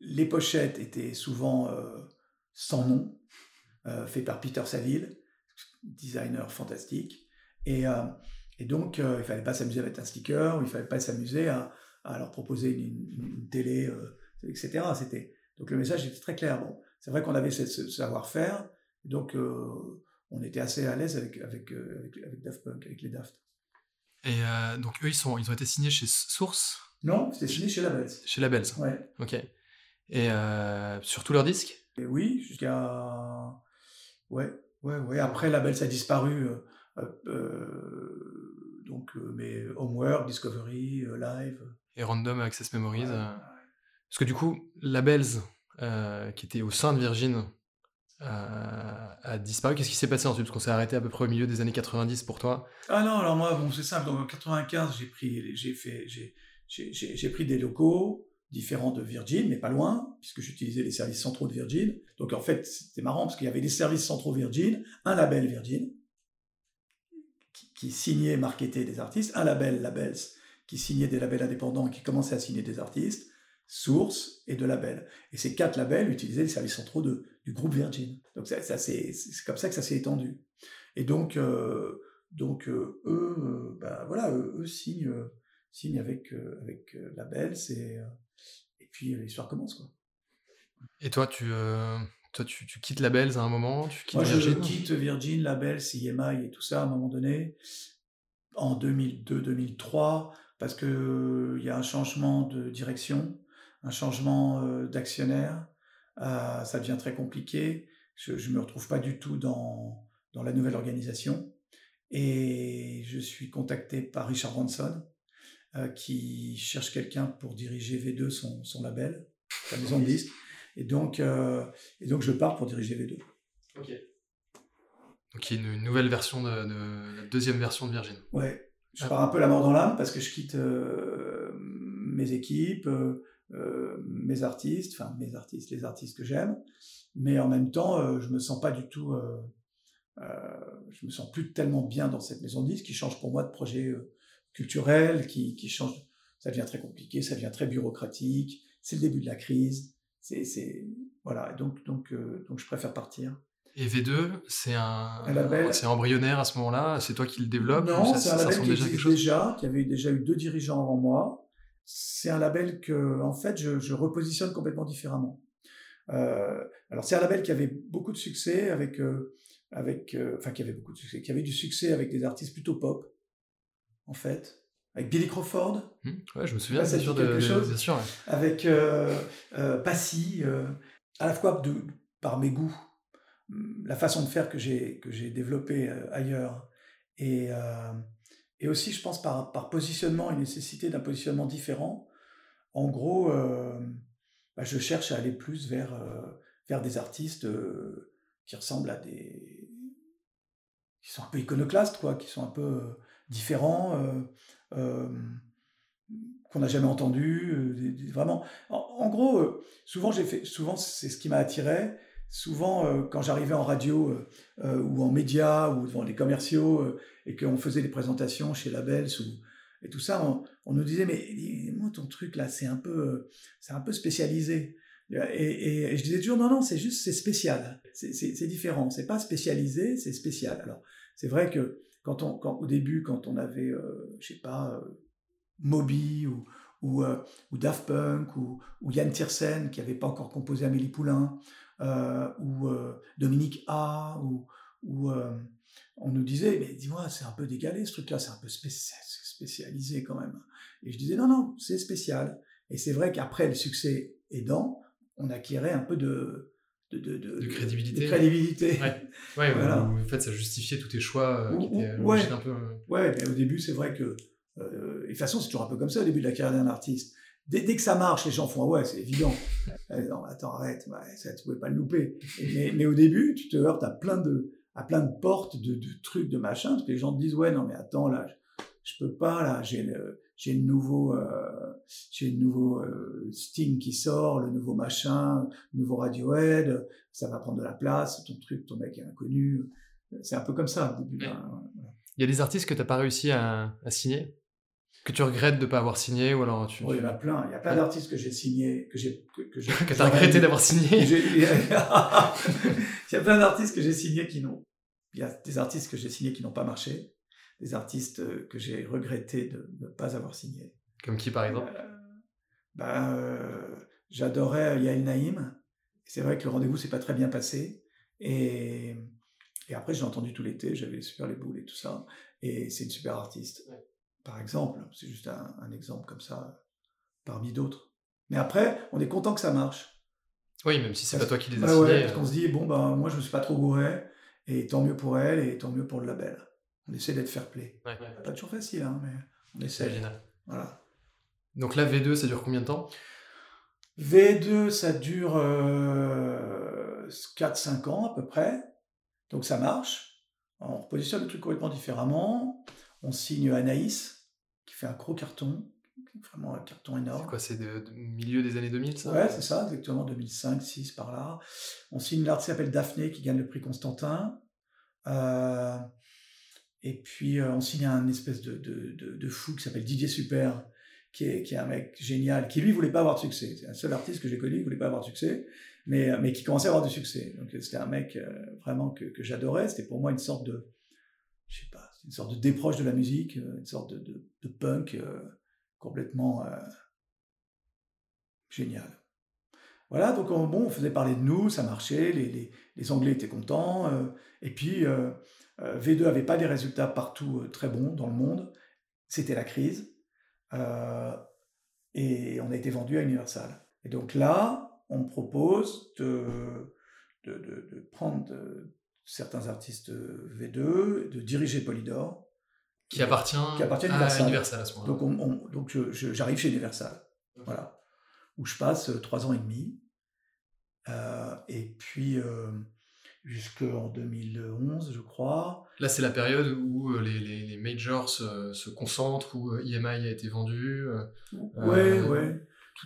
Les pochettes étaient souvent sans nom, fait par Peter Saville, designer fantastique. Et, et donc, il ne fallait pas s'amuser à mettre un sticker, il ne fallait pas s'amuser à, à, leur proposer une, télé, etc. C'était, donc le message était très clair. Bon, c'est vrai qu'on avait ce, savoir-faire, donc on était assez à l'aise avec, avec, euh, avec, Daft Punk, avec les Daft. Et euh, donc eux, ils, sont, ils ont été signés chez Source? Non, c'était signé chez Labels. Chez Labels Ouais. Ok. Et euh, sur tous leurs disques? Et Oui, jusqu'à... Ouais, ouais, ouais. Après, Labels a disparu. donc, mais Homework, Discovery, Live. Et Random Access Memories. Parce que du coup, Labels, qui était au sein de Virgin, a, disparu. Qu'est-ce qui s'est passé ensuite? Parce qu'on s'est arrêté à peu près au milieu des années 90 pour toi. Ah non, alors moi, bon, c'est simple. Donc en 95, j'ai pris, j'ai fait, j'ai pris des locaux différents de Virgin, mais pas loin, puisque j'utilisais les services centraux de Virgin. Donc en fait, c'était marrant parce qu'il y avait des services centraux Virgin, un label Virgin qui, signait, marketait des artistes, un label Labels qui signait des labels indépendants et qui commençait à signer des artistes, Source et de labels. Et ces quatre labels utilisaient les services centraux du groupe Virgin. Donc c'est comme ça que ça s'est étendu. Et donc, euh, donc euh, eux, euh, ben voilà, eux, signent, signent avec, avec labels et, et puis l'histoire commence. Quoi. Et toi, tu, toi tu, tu, quittes Labels à un moment tu quittes Moi, je quitte Virgin, Labels, EMI et tout ça à un moment donné, en 2002-2003, parce qu'il y a un changement de direction un changement euh, d'actionnaire, euh, ça devient très compliqué. Je ne me retrouve pas du tout dans, dans la nouvelle organisation. Et je suis contacté par Richard Branson, euh, qui cherche quelqu'un pour diriger V2, son, son label, sa maison de disques. Et donc, et donc, je pars pour diriger V2. Ok. Donc, il y a une, nouvelle version, de, la deuxième version de Virgin. Ouais. Je pars un peu la mort dans l'âme parce que je quitte mes équipes, euh, mes artistes, enfin mes artistes, les artistes que j'aime, mais en même temps, euh, je me sens pas du tout, euh, je me sens plus tellement bien dans cette maison de disques qui change pour moi de projet culturel, qui, qui change, ça devient très compliqué, ça devient très bureaucratique, c'est le début de la crise. C'est, voilà, donc, donc, donc je préfère partir. Et V2, c'est un, c'est embryonnaire à ce moment-là C'est toi qui le développes Non, c'est un label qui déjà, quelque chose? déjà, qui avait déjà eu deux dirigeants avant moi. C'est un label que, en fait, je, je repositionne complètement différemment. Euh, alors, c'est un label qui avait beaucoup de succès avec, euh, avec, euh, enfin, qui avait beaucoup de succès, qui avait du succès avec des artistes plutôt pop, en fait. Avec Billy Crawford. Mmh, ouais, je me souviens, c'est sûr de, quelque chose. sûr, Avec Passy, à la fois de, par mes goûts la façon de faire que j'ai que j'ai développé euh, ailleurs et euh, et aussi je pense par par positionnement et nécessité d'un positionnement différent en gros euh, bah, je cherche à aller plus vers vers des artistes qui ressemblent à des qui sont un peu iconoclastes quoi qui sont un peu différents qu'on n'a jamais entendu vraiment en gros souvent j'ai fait souvent c'est ce qui m'a attiré souvent, euh, quand j'arrivais en radio euh, euh, ou en médias ou devant les commerciaux et qu'on faisait des présentations chez Labels ou, et tout ça, on, nous disait mais moi ton truc là c'est un peu c'est un peu spécialisé. Et, je disais toujours non non c'est juste c'est spécial, c'est différent, c'est pas spécialisé, c'est spécial. Alors c'est vrai que quand on quand, au début quand on avait je sais pas Moby ou ou, ou Daft Punk ou, Yann Tiersen qui n'avait pas encore composé Amélie Poulain euh, ou euh, Dominique A, ou, euh, on nous disait, mais dis-moi, c'est un peu décalé ce truc-là, c'est un peu spécialisé quand même. Et je disais, non, non, c'est spécial. Et c'est vrai qu'après le succès aidant, on acquérait un peu de, de, de, de, crédibilité. crédibilité. Ouais, [laughs] voilà. en fait, ça justifiait tous tes choix qui étaient ouais. un peu. Ouais, mais au début, c'est vrai que. et de toute façon, c'est toujours un peu comme ça au début de la carrière d'un artiste. Dès, que ça marche, les gens font ah ouais, c'est évident. [laughs] Euh, non, attends, arrête, ça, tu pouvais pas le louper. mais, au début, tu te heurtes à plein de, à plein de portes, de, trucs, de machins, parce que les gens te disent ouais, non, mais attends, là, je, peux pas, là, j'ai le, j'ai le nouveau, euh, j'ai le nouveau euh, Sting qui sort, le nouveau machin, le nouveau Radiohead, ça va prendre de la place, ton truc, ton mec est inconnu. C'est un peu comme ça au début. Il y a des artistes que tu n'as pas réussi à, à signer que tu regrettes de ne pas avoir signé ou alors tu... il y en a plein. Il y a plein d'artistes que j'ai signés, que j'ai... Que, que, [laughs] que tu as regretté d'avoir signé [laughs] [laughs] Il y a plein d'artistes que j'ai signés qui n'ont... Il y a des artistes que j'ai signés qui n'ont pas marché, des artistes euh, que j'ai regretté de ne pas avoir signés. Comme qui par exemple? Euh, euh, J'adorais Yael Naïm. C'est vrai que le rendez-vous s'est pas très bien passé. Et, et après, j'ai entendu tout l'été, j'avais super les boules et tout ça. Et c'est une super artiste par exemple. C'est juste un, exemple comme ça, parmi d'autres. Mais après, on est content que ça marche. Oui, même si c'est pas toi qui les as signés. parce qu'on se dit, bon, ben, moi, je me suis pas trop gouré, et tant mieux pour elle, et tant mieux pour le label. On essaie d'être fair play. Pas toujours facile, hein, mais on essaie. Voilà. Donc là, V2, ça dure combien de temps? V2, ça dure 4-5 euh, ans à peu près. Donc ça marche. On repositionne le truc complètement différemment on signe Anaïs, qui fait un gros carton, vraiment un carton énorme. C'est quoi, c'est de, milieu des années 2000, ça? Ouais, c'est ça, exactement, 2005, 2006, par là. On signe l'artiste qui s'appelle Daphné, qui gagne le prix Constantin. Euh, et puis, euh, on signe un espèce de, de, fou qui s'appelle Didier Super, qui est, qui est, un mec génial, qui lui voulait pas avoir de succès. C'est un seul artiste que j'ai connu qui voulait pas avoir de succès, mais, mais qui commençait à avoir du succès. Donc, c'était un mec euh, vraiment que, j'adorais. C'était pour moi une sorte de, je sais pas, une sorte de déproche de la musique, euh, une sorte de, de, punk euh, complètement euh, génial. Voilà, donc on, bon, on faisait parler de nous, ça marchait, les, les, les Anglais étaient contents, et puis V2 avait pas des résultats partout très bons dans le monde, c'était la crise, et on a été vendu à Universal. Et donc là, on propose de, de, de, de prendre certains artistes euh, V2, de diriger Polydor. Qui appartient, qui appartient à Universal. à ce moment-là. Donc, donc j'arrive chez Universal. Voilà. Où je passe euh, trois ans et demi. Euh, et puis, jusqu'en 2011, je crois. Là, c'est la période où les, les, les majors se, se, concentrent, où EMI a été vendu. Oui, oui.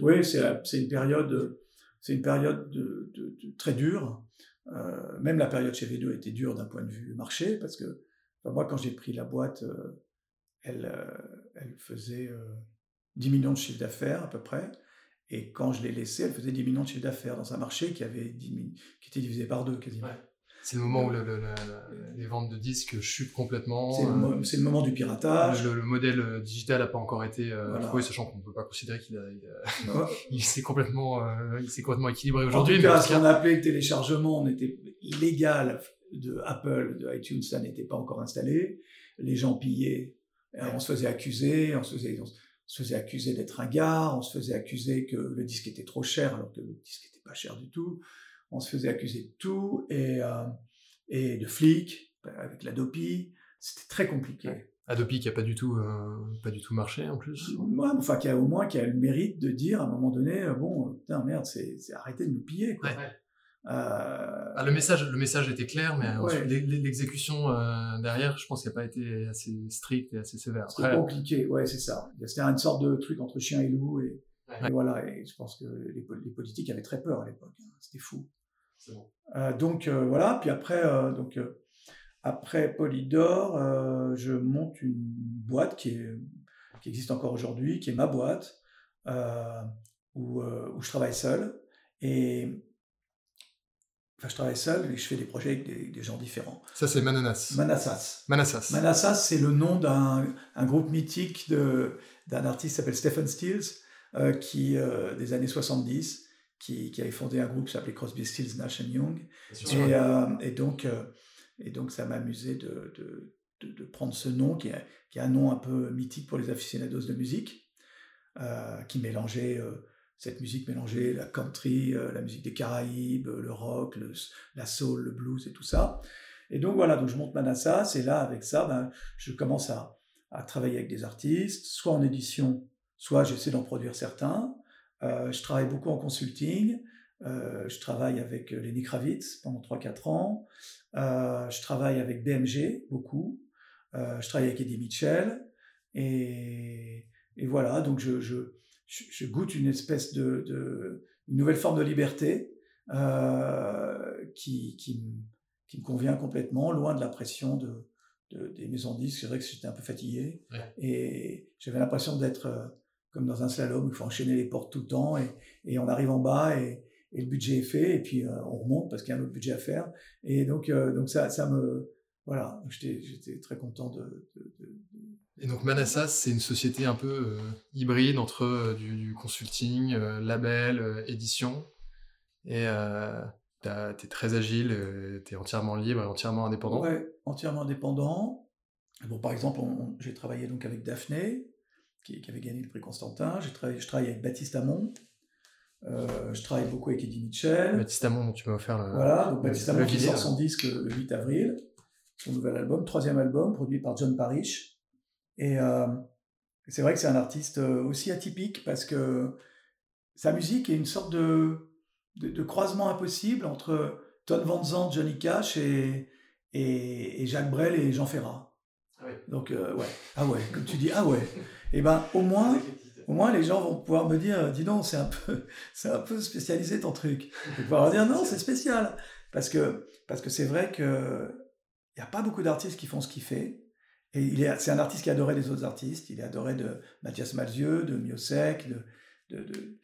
Oui, c'est une période, c'est une période de, de, très dure. Euh, même la période chez V2 était dure d'un point de vue marché, parce que moi, quand j'ai pris la boîte, euh, elle, euh, elle faisait 10 millions de chiffre d'affaires à peu près, Et quand je l'ai laissée, elle faisait 10 millions de chiffre d'affaires dans un marché qui, avait 10 qui était divisé par deux quasiment. C'est le moment où les ventes de disques chutent complètement. C'est le, moment du piratage. Le, modèle euh, digital n'a pas encore été euh, trouvé, sachant qu'on ne peut pas considérer qu'il [laughs] il, s'est complètement, euh, complètement équilibré aujourd'hui. En tout cas, ce qu'on appelait le téléchargement n'était légal de Apple, de iTunes, ça n'était pas encore installé. Les gens pillaient, on se faisait accuser, on se faisait, on se faisait accuser d'être un gars, on se faisait accuser que le disque était trop cher alors que le disque n'était pas cher du tout on se faisait accuser de tout et, euh, et de flics avec l'Adopi. C'était très compliqué. Adopi qui a pas du tout euh, pas du tout marché en plus. Ouais, enfin qui a au moins qui a le mérite de dire à un moment donné euh, bon putain merde c'est arrêtez de nous piller quoi. Ah, le message le message était clair mais l'exécution derrière je pense qu'il n'a pas été assez strict et assez sévère. C'est compliqué ouais c'est ça. C'était une sorte de truc entre chien et loup et, voilà et je pense que les, les politiques avaient très peur à l'époque. Hein. C'était fou. Euh, donc euh, voilà, puis après, euh, donc, après Polydor, je monte une boîte qui, est, qui existe encore aujourd'hui, qui est ma boîte, où, où, je travaille seul. Et Enfin, je travaille seul et je fais des projets avec des, gens différents. Ça, c'est Mananas. Manassas. Manassas. Manassas, c'est le nom d'un groupe mythique d'un artiste qui s'appelle Stephen Stills, qui, des années 70, qui, avait fondé un groupe qui s'appelait Crosby, Stills, Nash Young. Et, euh, et, donc, euh, et donc, ça m'amusait de, de, de, prendre ce nom, qui est, qui est, un nom un peu mythique pour les aficionados de musique, euh, qui mélangeait, cette musique mélangeait la country, la musique des Caraïbes, le rock, la soul, le blues et tout ça. Et donc voilà, donc je monte Manassas, et là, avec ça, ben, je commence à, à travailler avec des artistes, soit en édition, soit j'essaie d'en produire certains. Euh, je travaille beaucoup en consulting. Euh, je travaille avec euh, Lenny Kravitz pendant 3-4 ans. je travaille avec BMG beaucoup. je travaille avec Eddie Mitchell. Et, voilà, donc je, je, goûte une espèce de, une nouvelle forme de liberté qui, qui, me, convient complètement, loin de la pression de, des maisons de disques. C'est vrai que j'étais un peu fatigué et j'avais l'impression d'être comme dans un slalom, il faut enchaîner les portes tout le temps et, et on arrive en bas et, et, le budget est fait et puis euh, on remonte parce qu'il y a un autre budget à faire. Et donc, euh, donc ça, ça me. Voilà, j'étais très content de, Et donc Manassas, c'est une société un peu euh, hybride entre du, consulting, label, édition. Et tu es très agile, tu es entièrement libre et entièrement indépendant. Ouais, entièrement indépendant. Bon, par exemple, j'ai travaillé donc avec Daphné, qui, avait gagné le prix Constantin. je travaille avec Baptiste Amon. Euh, je travaille beaucoup avec Eddie Mitchell. Baptiste Amon, tu m'as offert le. Voilà, donc Baptiste Amon qui sort son disque le 8 avril, son nouvel album, troisième album, produit par John Parrish. Et euh, c'est vrai que c'est un artiste aussi atypique parce que sa musique est une sorte de, de, croisement impossible entre Ton Van Zandt, Johnny Cash et, et, et Jacques Brel et Jean Ferrat. Ah Donc, ouais. Ah ouais, comme tu dis, ah ouais et eh ben au moins, au moins les gens vont pouvoir me dire, dis donc, c'est un peu, [laughs] c'est un peu spécialisé ton truc. Et pouvoir leur dire non, c'est spécial, parce que parce que c'est vrai que il y a pas beaucoup d'artistes qui font ce qu'il fait. Et c'est un artiste qui adorait les autres artistes. Il est adoré de Mathias Malzieu, de Miosek, de,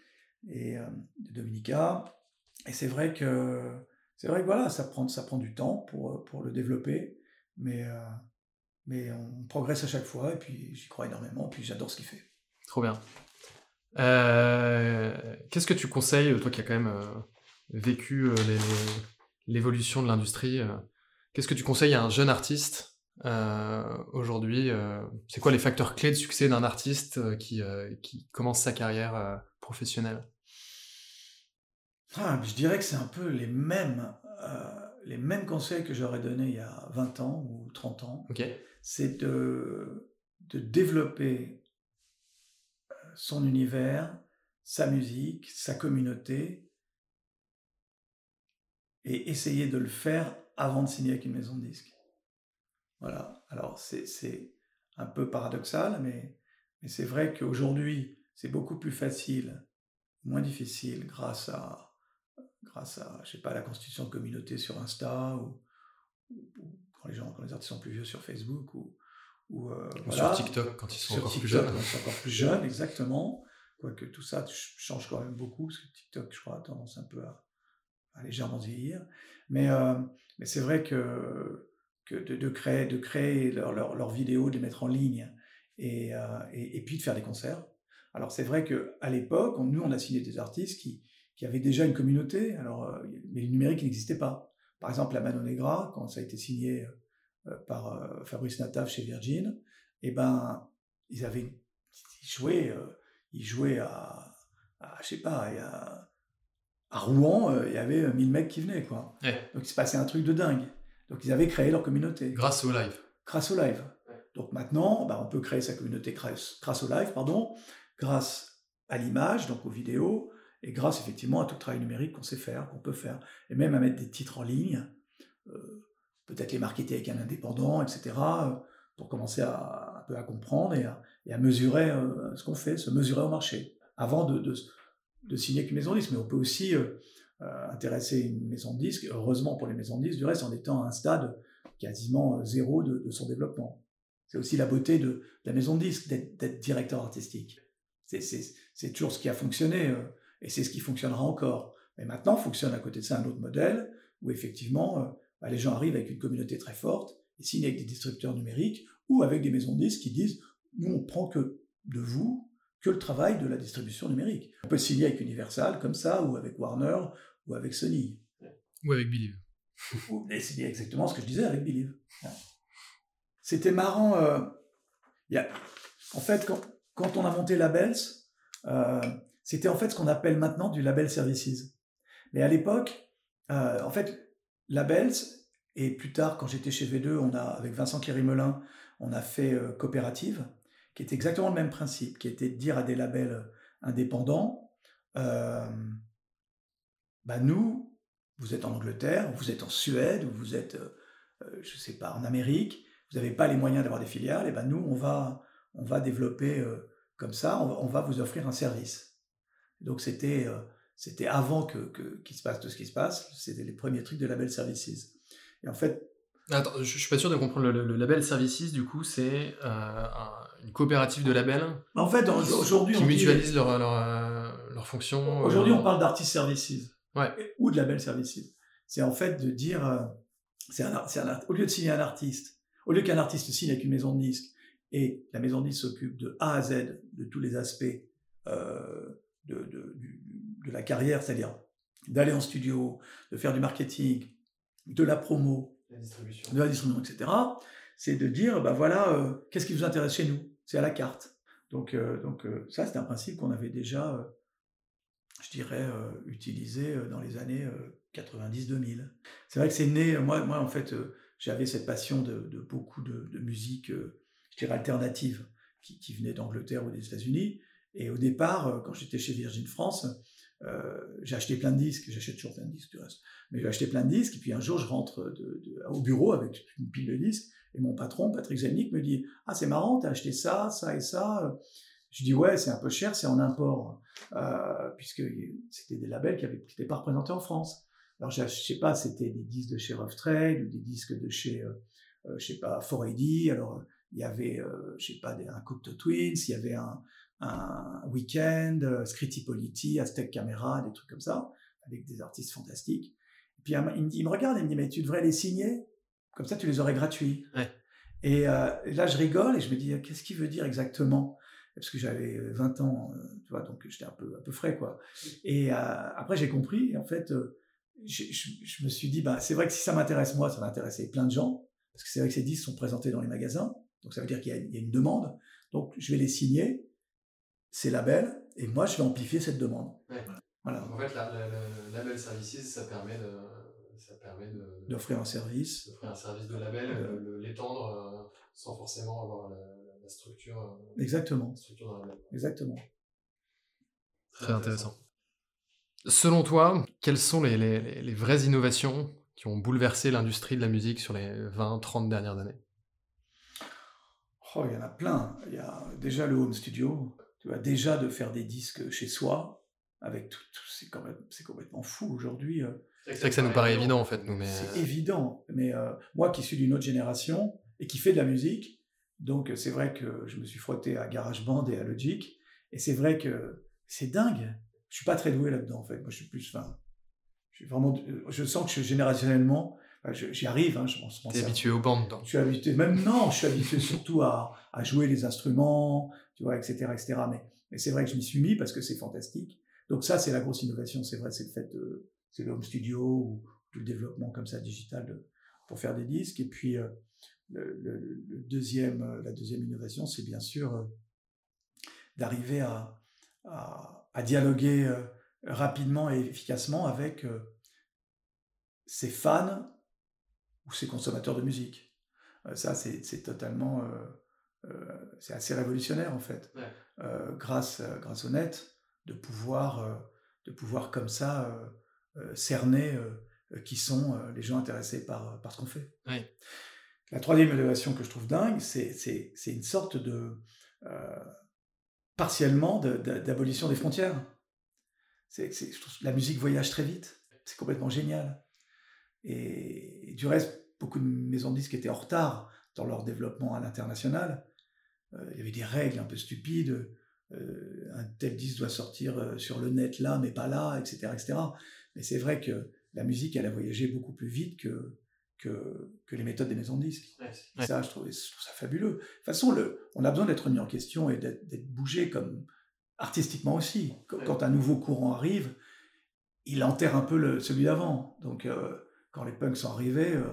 euh, de Dominica. Et c'est vrai que c'est vrai que voilà, ça prend ça prend du temps pour pour le développer, mais euh, mais on progresse à chaque fois, et puis j'y crois énormément, et puis j'adore ce qu'il fait. Trop bien. Euh, qu'est-ce que tu conseilles, toi qui as quand même vécu l'évolution de l'industrie, qu'est-ce que tu conseilles à un jeune artiste aujourd'hui C'est quoi les facteurs clés de succès d'un artiste qui, qui commence sa carrière professionnelle? Ah, Je dirais que c'est un peu les mêmes, les mêmes conseils que j'aurais donnés il y a 20 ans ou 30 ans. C'est de, de développer euh, son univers, sa musique, sa communauté, et essayer de le faire avant de signer avec une maison de disques. Voilà, alors c'est un peu paradoxal, mais, mais c'est vrai qu'aujourd'hui, c'est beaucoup plus facile, moins difficile, grâce à, grâce à, je sais pas, la constitution de communauté sur Insta ou, quand les gens, quand les artistes sont plus vieux sur Facebook ou, ou, euh, sur TikTok quand ils sont encore plus jeunes. encore plus jeunes, exactement. quoique tout ça change quand même beaucoup, parce que TikTok, je crois, a tendance un peu à, légèrement vieillir. Mais, mais c'est vrai que, que de, créer, de créer leurs vidéos, de les mettre en ligne, et, et, puis de faire des concerts. Alors c'est vrai qu'à l'époque, nous, on a signé des artistes qui, qui avaient déjà une communauté, alors, mais le numérique n'existait pas. Par exemple, la Mano Negra, quand ça a été signé par Fabrice Nataf chez Virgin, eh ben, ils avaient ils jouaient, ils jouaient à, je sais pas, à, à Rouen, il y avait 1000 mecs qui venaient, quoi. Donc il se passait un truc de dingue. Donc ils avaient créé leur communauté. Grâce au live. Grâce au live. Donc maintenant, bah, on peut créer sa communauté grâce, grâce au live, pardon, grâce à l'image, donc aux vidéos, et grâce effectivement à tout le travail numérique qu'on sait faire, qu'on peut faire, et même à mettre des titres en ligne, euh, peut-être les marketer avec un indépendant, etc., euh, pour commencer à, un peu à comprendre et à, mesurer euh, ce qu'on fait, se mesurer au marché, avant de, de, signer qu'une maison de disque. Mais on peut aussi intéresser une maison de disque, heureusement pour les maisons de disque, du reste en étant à un stade quasiment zéro de, son développement. C'est aussi la beauté de, la maison de disque, d'être directeur artistique. C'est toujours ce qui a fonctionné et c'est ce qui fonctionnera encore. Mais maintenant, fonctionne à côté de ça un autre modèle où effectivement, euh, bah, les gens arrivent avec une communauté très forte et signent avec des distributeurs numériques ou avec des maisons de disques qui disent nous, on prend que de vous que le travail de la distribution numérique. On peut signer avec Universal comme ça, ou avec Warner, ou avec Sony. Ou avec Believe. Et c'est exactement ce que je disais avec Believe. C'était marrant. Euh, en fait, quand, on a monté Labels, euh, c'était en fait ce qu'on appelle maintenant du label services. Mais à l'époque, euh, en fait, labels, et plus tard, quand j'étais chez V2, on a, avec Vincent Kéry-Melin, on a fait euh, coopérative, qui était exactement le même principe, qui était de dire à des labels indépendants, euh, bah nous, vous êtes en Angleterre, vous êtes en Suède, ou vous êtes, je sais pas, en Amérique, vous n'avez pas les moyens d'avoir des filiales, et ben nous, on va, on va développer comme ça, on va vous offrir un service. Donc c'était euh, c'était avant que qu'il se passe tout ce qui se passe. C'était les premiers trucs de label services. Et en fait. Attends, je, suis pas sûr de comprendre le, label services. Du coup, c'est euh, une coopérative de labels. En fait, aujourd'hui, qui mutualisent leurs leur, leur, fonctions. Aujourd'hui, on parle d'artist services. Ou de label services. C'est en fait de dire, c'est un, un, au lieu de signer un artiste, au lieu qu'un artiste signe avec une maison de disques et la maison de disques s'occupe de A à Z de tous les aspects euh, de, de, la carrière, c'est-à-dire d'aller en studio, de faire du marketing, de la promo, de la distribution, etc., c'est de dire, ben voilà, euh, qu'est-ce qui vous intéresse chez nous? C'est à la carte. Donc, euh, donc euh, ça, c'est un principe qu'on avait déjà, je dirais, utilisé dans les années 90-2000. C'est vrai que c'est né, moi, moi en fait, j'avais cette passion de, beaucoup de, musique, je dirais, alternative, qui, venait d'Angleterre ou des États-Unis. Et au départ, euh, quand j'étais chez Virgin France, euh, j'ai acheté plein de disques, j'achète toujours plein de disques du reste, mais j'ai acheté plein de disques, et puis un jour je rentre au bureau avec une pile de disques, et mon patron, Patrick Zelnick, me dit « Ah, c'est marrant, t'as acheté ça, ça et ça ». Je dis « Ouais, c'est un peu cher, c'est en import, euh, puisque c'était des labels qui n'étaient pas représentés en France. Alors je sais pas, c'était des disques de chez Rough Trade, ou des disques de chez, je sais pas, 4AD, alors il y avait, je sais pas, des, un Cocteau Twins, il y avait un, un week-end, euh, Scritti Politi, Aztec Camera, des trucs comme ça, avec des artistes fantastiques. Et puis il me, regarde et il me dit mais tu devrais les signer, comme ça tu les aurais gratuits. Et, euh, là je rigole et je me dis qu'est-ce qu'il veut dire exactement? Parce que j'avais 20 ans, euh, tu vois, donc j'étais un peu, un peu frais, quoi. Et après, j'ai compris, et en fait, je, je, me suis dit, bah, c'est vrai que si ça m'intéresse moi, ça va intéresser plein de gens, parce que c'est vrai que ces disques sont présentés dans les magasins, donc ça veut dire qu'il y, y, a une demande, donc je vais les signer, ces labels, et moi, je vais amplifier cette demande. Voilà. En fait, le label services, ça permet de, ça permet d'offrir un service, d'offrir un service de label, l'étendre euh, sans forcément avoir la, structure. Euh, Exactement. structure Exactement. Très, intéressant. Selon toi, quelles sont les, les, les, vraies innovations qui ont bouleversé l'industrie de la musique sur les 20-30 dernières années? Oh, il y en a plein. Il y a déjà le home studio tu vois, déjà de faire des disques chez soi, avec tout, c'est quand même, c'est complètement fou aujourd'hui. Euh. C'est vrai que ça nous paraît évident en fait, nous. Mais... C'est euh. évident, mais euh, moi qui suis d'une autre génération et qui fait de la musique, donc c'est vrai que je me suis frotté à GarageBand et à Logic, et c'est vrai que c'est dingue. Je suis pas très doué là-dedans, en fait. Moi, je suis plus, enfin, je vraiment, je sens que générationnellement, j'y arrive. Hein, je pense. es habitué aux bandes, donc. Je suis habitué, même non, je suis habitué surtout à, à, jouer les instruments, tu vois, etc., etc. Mais, mais c'est vrai que je m'y suis mis parce que c'est fantastique. Donc ça, c'est la grosse innovation, c'est vrai, c'est le fait de, c'est le home studio ou tout le développement comme ça digital de, pour faire des disques. Et puis euh, le, le, deuxième, euh, la deuxième innovation, c'est bien sûr euh, d'arriver à, à, à, dialoguer rapidement et efficacement avec ses fans ou ses consommateurs de musique. ça, c'est totalement, c'est assez révolutionnaire en fait, grâce, grâce au net, de pouvoir, de pouvoir comme ça cerner euh, qui sont euh, les gens intéressés par, par ce qu'on fait. La troisième innovation que je trouve dingue, c'est une sorte de euh, partiellement d'abolition des frontières. C'est la musique voyage très vite, c'est complètement génial. Et, du reste, beaucoup de maisons de disques étaient en retard dans leur développement à l'international. il y avait des règles un peu stupides. un tel disque doit sortir sur le net là, mais pas là, etc. etc. Mais c'est vrai que la musique, elle a voyagé beaucoup plus vite que, que, que les méthodes des maisons de disques. Ça, je trouve, ça fabuleux. De toute façon, le, on a besoin d'être mis en question et d'être bougé comme artistiquement aussi. Quand, un nouveau courant arrive, il enterre un peu le, celui d'avant. Donc, euh, quand les punks sont arrivés, euh,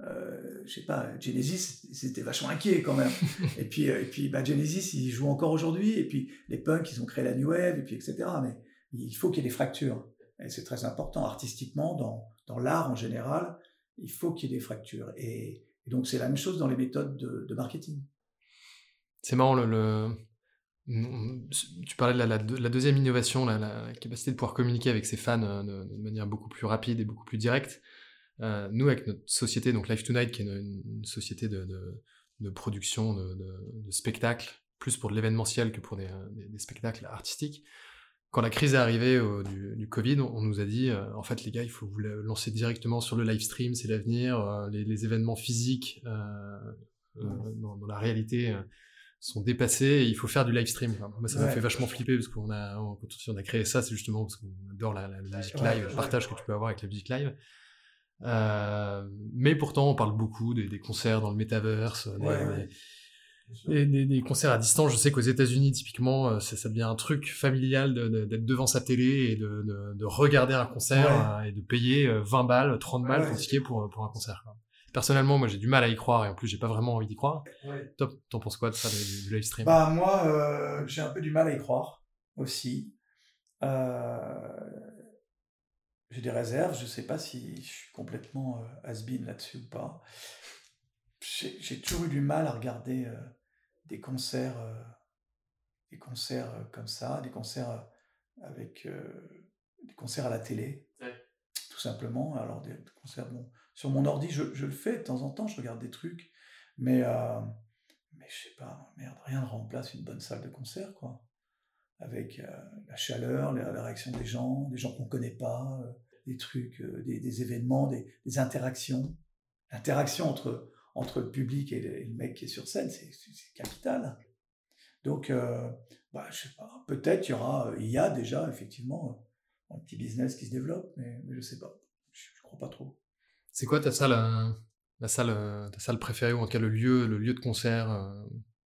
euh, je sais pas, Genesis, c'était vachement inquiet quand même. [laughs] et puis, euh, et puis bah, Genesis, ils jouent encore aujourd'hui. Et puis, les punks, ils ont créé la New Wave, et puis, etc. Mais il faut qu'il y ait des fractures. Et c'est très important artistiquement, dans, l'art en général, il faut qu'il y ait des fractures. Et, donc c'est la même chose dans les méthodes de, marketing. C'est marrant, le, tu parlais de la, deuxième innovation, la, capacité de pouvoir communiquer avec ses fans euh, de, manière beaucoup plus rapide et beaucoup plus directe. Euh, nous, avec notre société, donc Live Tonight, qui est une, société de, production de, spectacles, plus pour de l'événementiel que pour des, des spectacles artistiques, quand la crise est arrivée du, Covid, on, nous a dit, euh, en fait, les gars, il faut vous lancer directement sur le live stream, c'est l'avenir. Euh, les, événements physiques euh, dans, la réalité sont dépassés et il faut faire du live stream. moi, ça m'a fait vachement flipper parce qu'on a, on, a créé ça, c'est justement parce qu'on adore la, musique live, le partage que tu peux avoir avec la musique live. mais pourtant, on parle beaucoup des, concerts dans le metaverse, des, des, concerts à distance, je sais qu'aux États-Unis, typiquement, euh, ça, ça, devient un truc familial d'être devant sa télé et de, de, de regarder un concert euh, et de payer 20 euh, balles, 30 balles pour ticket pour, pour un concert. Personnellement, moi, j'ai du mal à y croire et en plus, j'ai pas vraiment envie d'y croire. Top, t'en penses quoi de ça, du, live stream Bah moi, euh, j'ai un peu du mal à y croire aussi. Euh, j'ai des réserves. Je sais pas si je suis complètement has-been là-dessus ou pas. J'ai toujours eu du mal à regarder des concerts, euh, des concerts euh, comme ça, des concerts euh, avec des concerts à la télé, tout simplement. Alors des, concerts, bon, sur mon ordi, je, je, le fais de temps en temps, je regarde des trucs, mais mais je sais pas, merde, rien ne remplace une bonne salle de concert, quoi. Avec la chaleur, la, réaction des gens, des gens qu'on connaît pas, des trucs, des, des, événements, des, des interactions. L'interaction entre entre le public et le, mec qui est sur scène, c'est capital. Donc, euh, bah, je sais pas, peut-être il y aura, il y a déjà effectivement un petit business qui se développe, mais, mais je sais pas, je, ne crois pas trop. C'est quoi ta salle, euh, la salle, euh, ta salle préférée ou en tout cas le lieu, le lieu de concert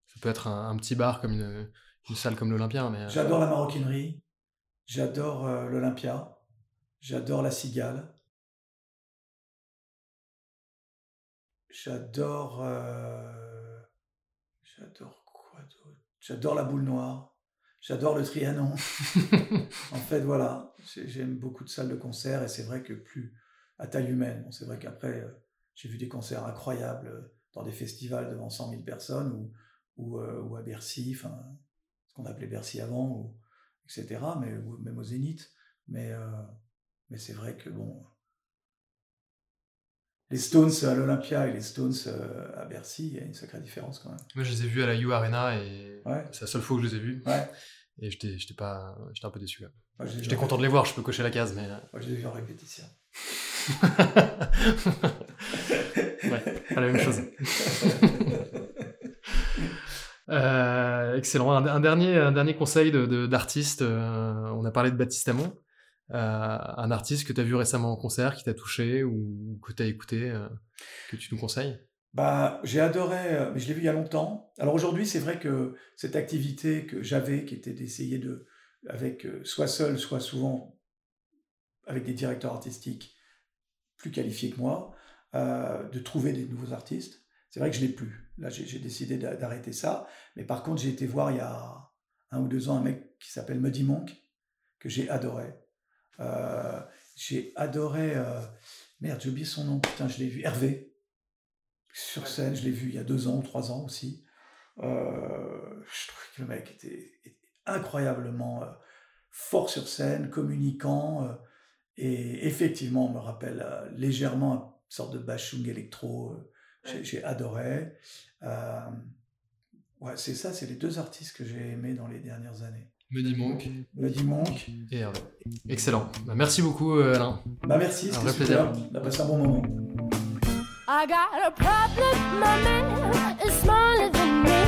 Ça peut être un, petit bar comme une, une salle comme l'Olympia, mais j'adore la maroquinerie, j'adore l'Olympia, j'adore la Cigale. J'adore. Euh, j'adore quoi d'autre? J'adore la boule noire. J'adore le Trianon. [laughs] en fait, voilà. J'aime beaucoup de salles de concert et c'est vrai que plus à taille humaine. c'est vrai qu'après, euh, j'ai vu des concerts incroyables euh, dans des festivals devant 100 000 personnes ou, ou, ou à Bercy, enfin, ce qu'on appelait Bercy avant, ou, etc. Mais ou même au Zénith. Mais, mais c'est vrai que bon les Stones à l'Olympia et les Stones euh, à Bercy, il y a une sacrée différence quand même. Moi, je les ai vus à la U Arena et c'est la seule fois que je les ai vus. Ouais. Et j'étais pas, j'étais un peu déçu. j'étais content de les voir, je peux cocher la case, mais. Euh. Moi, je les ai vus en répétition. [laughs] ouais, pas la même chose. [laughs] Euh, excellent. Un, dernier, un dernier conseil d'artiste. on a parlé de Baptiste Amon. Un artiste que tu as vu récemment en concert, qui t'a touché ou que tu as écouté, que tu nous conseilles? Bah, j'ai adoré, mais je l'ai vu il y a longtemps. Alors aujourd'hui, c'est vrai que cette activité que j'avais, qui était d'essayer de, avec soit seul, soit souvent avec des directeurs artistiques plus qualifiés que moi, de trouver des nouveaux artistes. C'est vrai que je l'ai plus. Là, j'ai décidé d'arrêter ça. Mais par contre, j'ai été voir il y a un ou deux ans un mec qui s'appelle Muddy Monk, que j'ai adoré. Euh, j'ai adoré. Euh, merde, j'ai oublié son nom. Putain, je l'ai vu. Hervé. Sur scène, je l'ai vu il y a deux ans ou trois ans aussi. Euh, je trouve que le mec était, incroyablement fort sur scène, communicant. et effectivement, on me rappelle légèrement une sorte de bashung électro j'ai adoré. Euh, ouais, c'est ça, c'est les deux artistes que j'ai aimés dans les dernières années. Muddy Monk. Muddy Monk. Et Hervé. Excellent. Bah, merci beaucoup, euh, Alain. Bah, merci, c'était un plaisir. On a passé un bon moment. I got a problem, my man is smaller than me.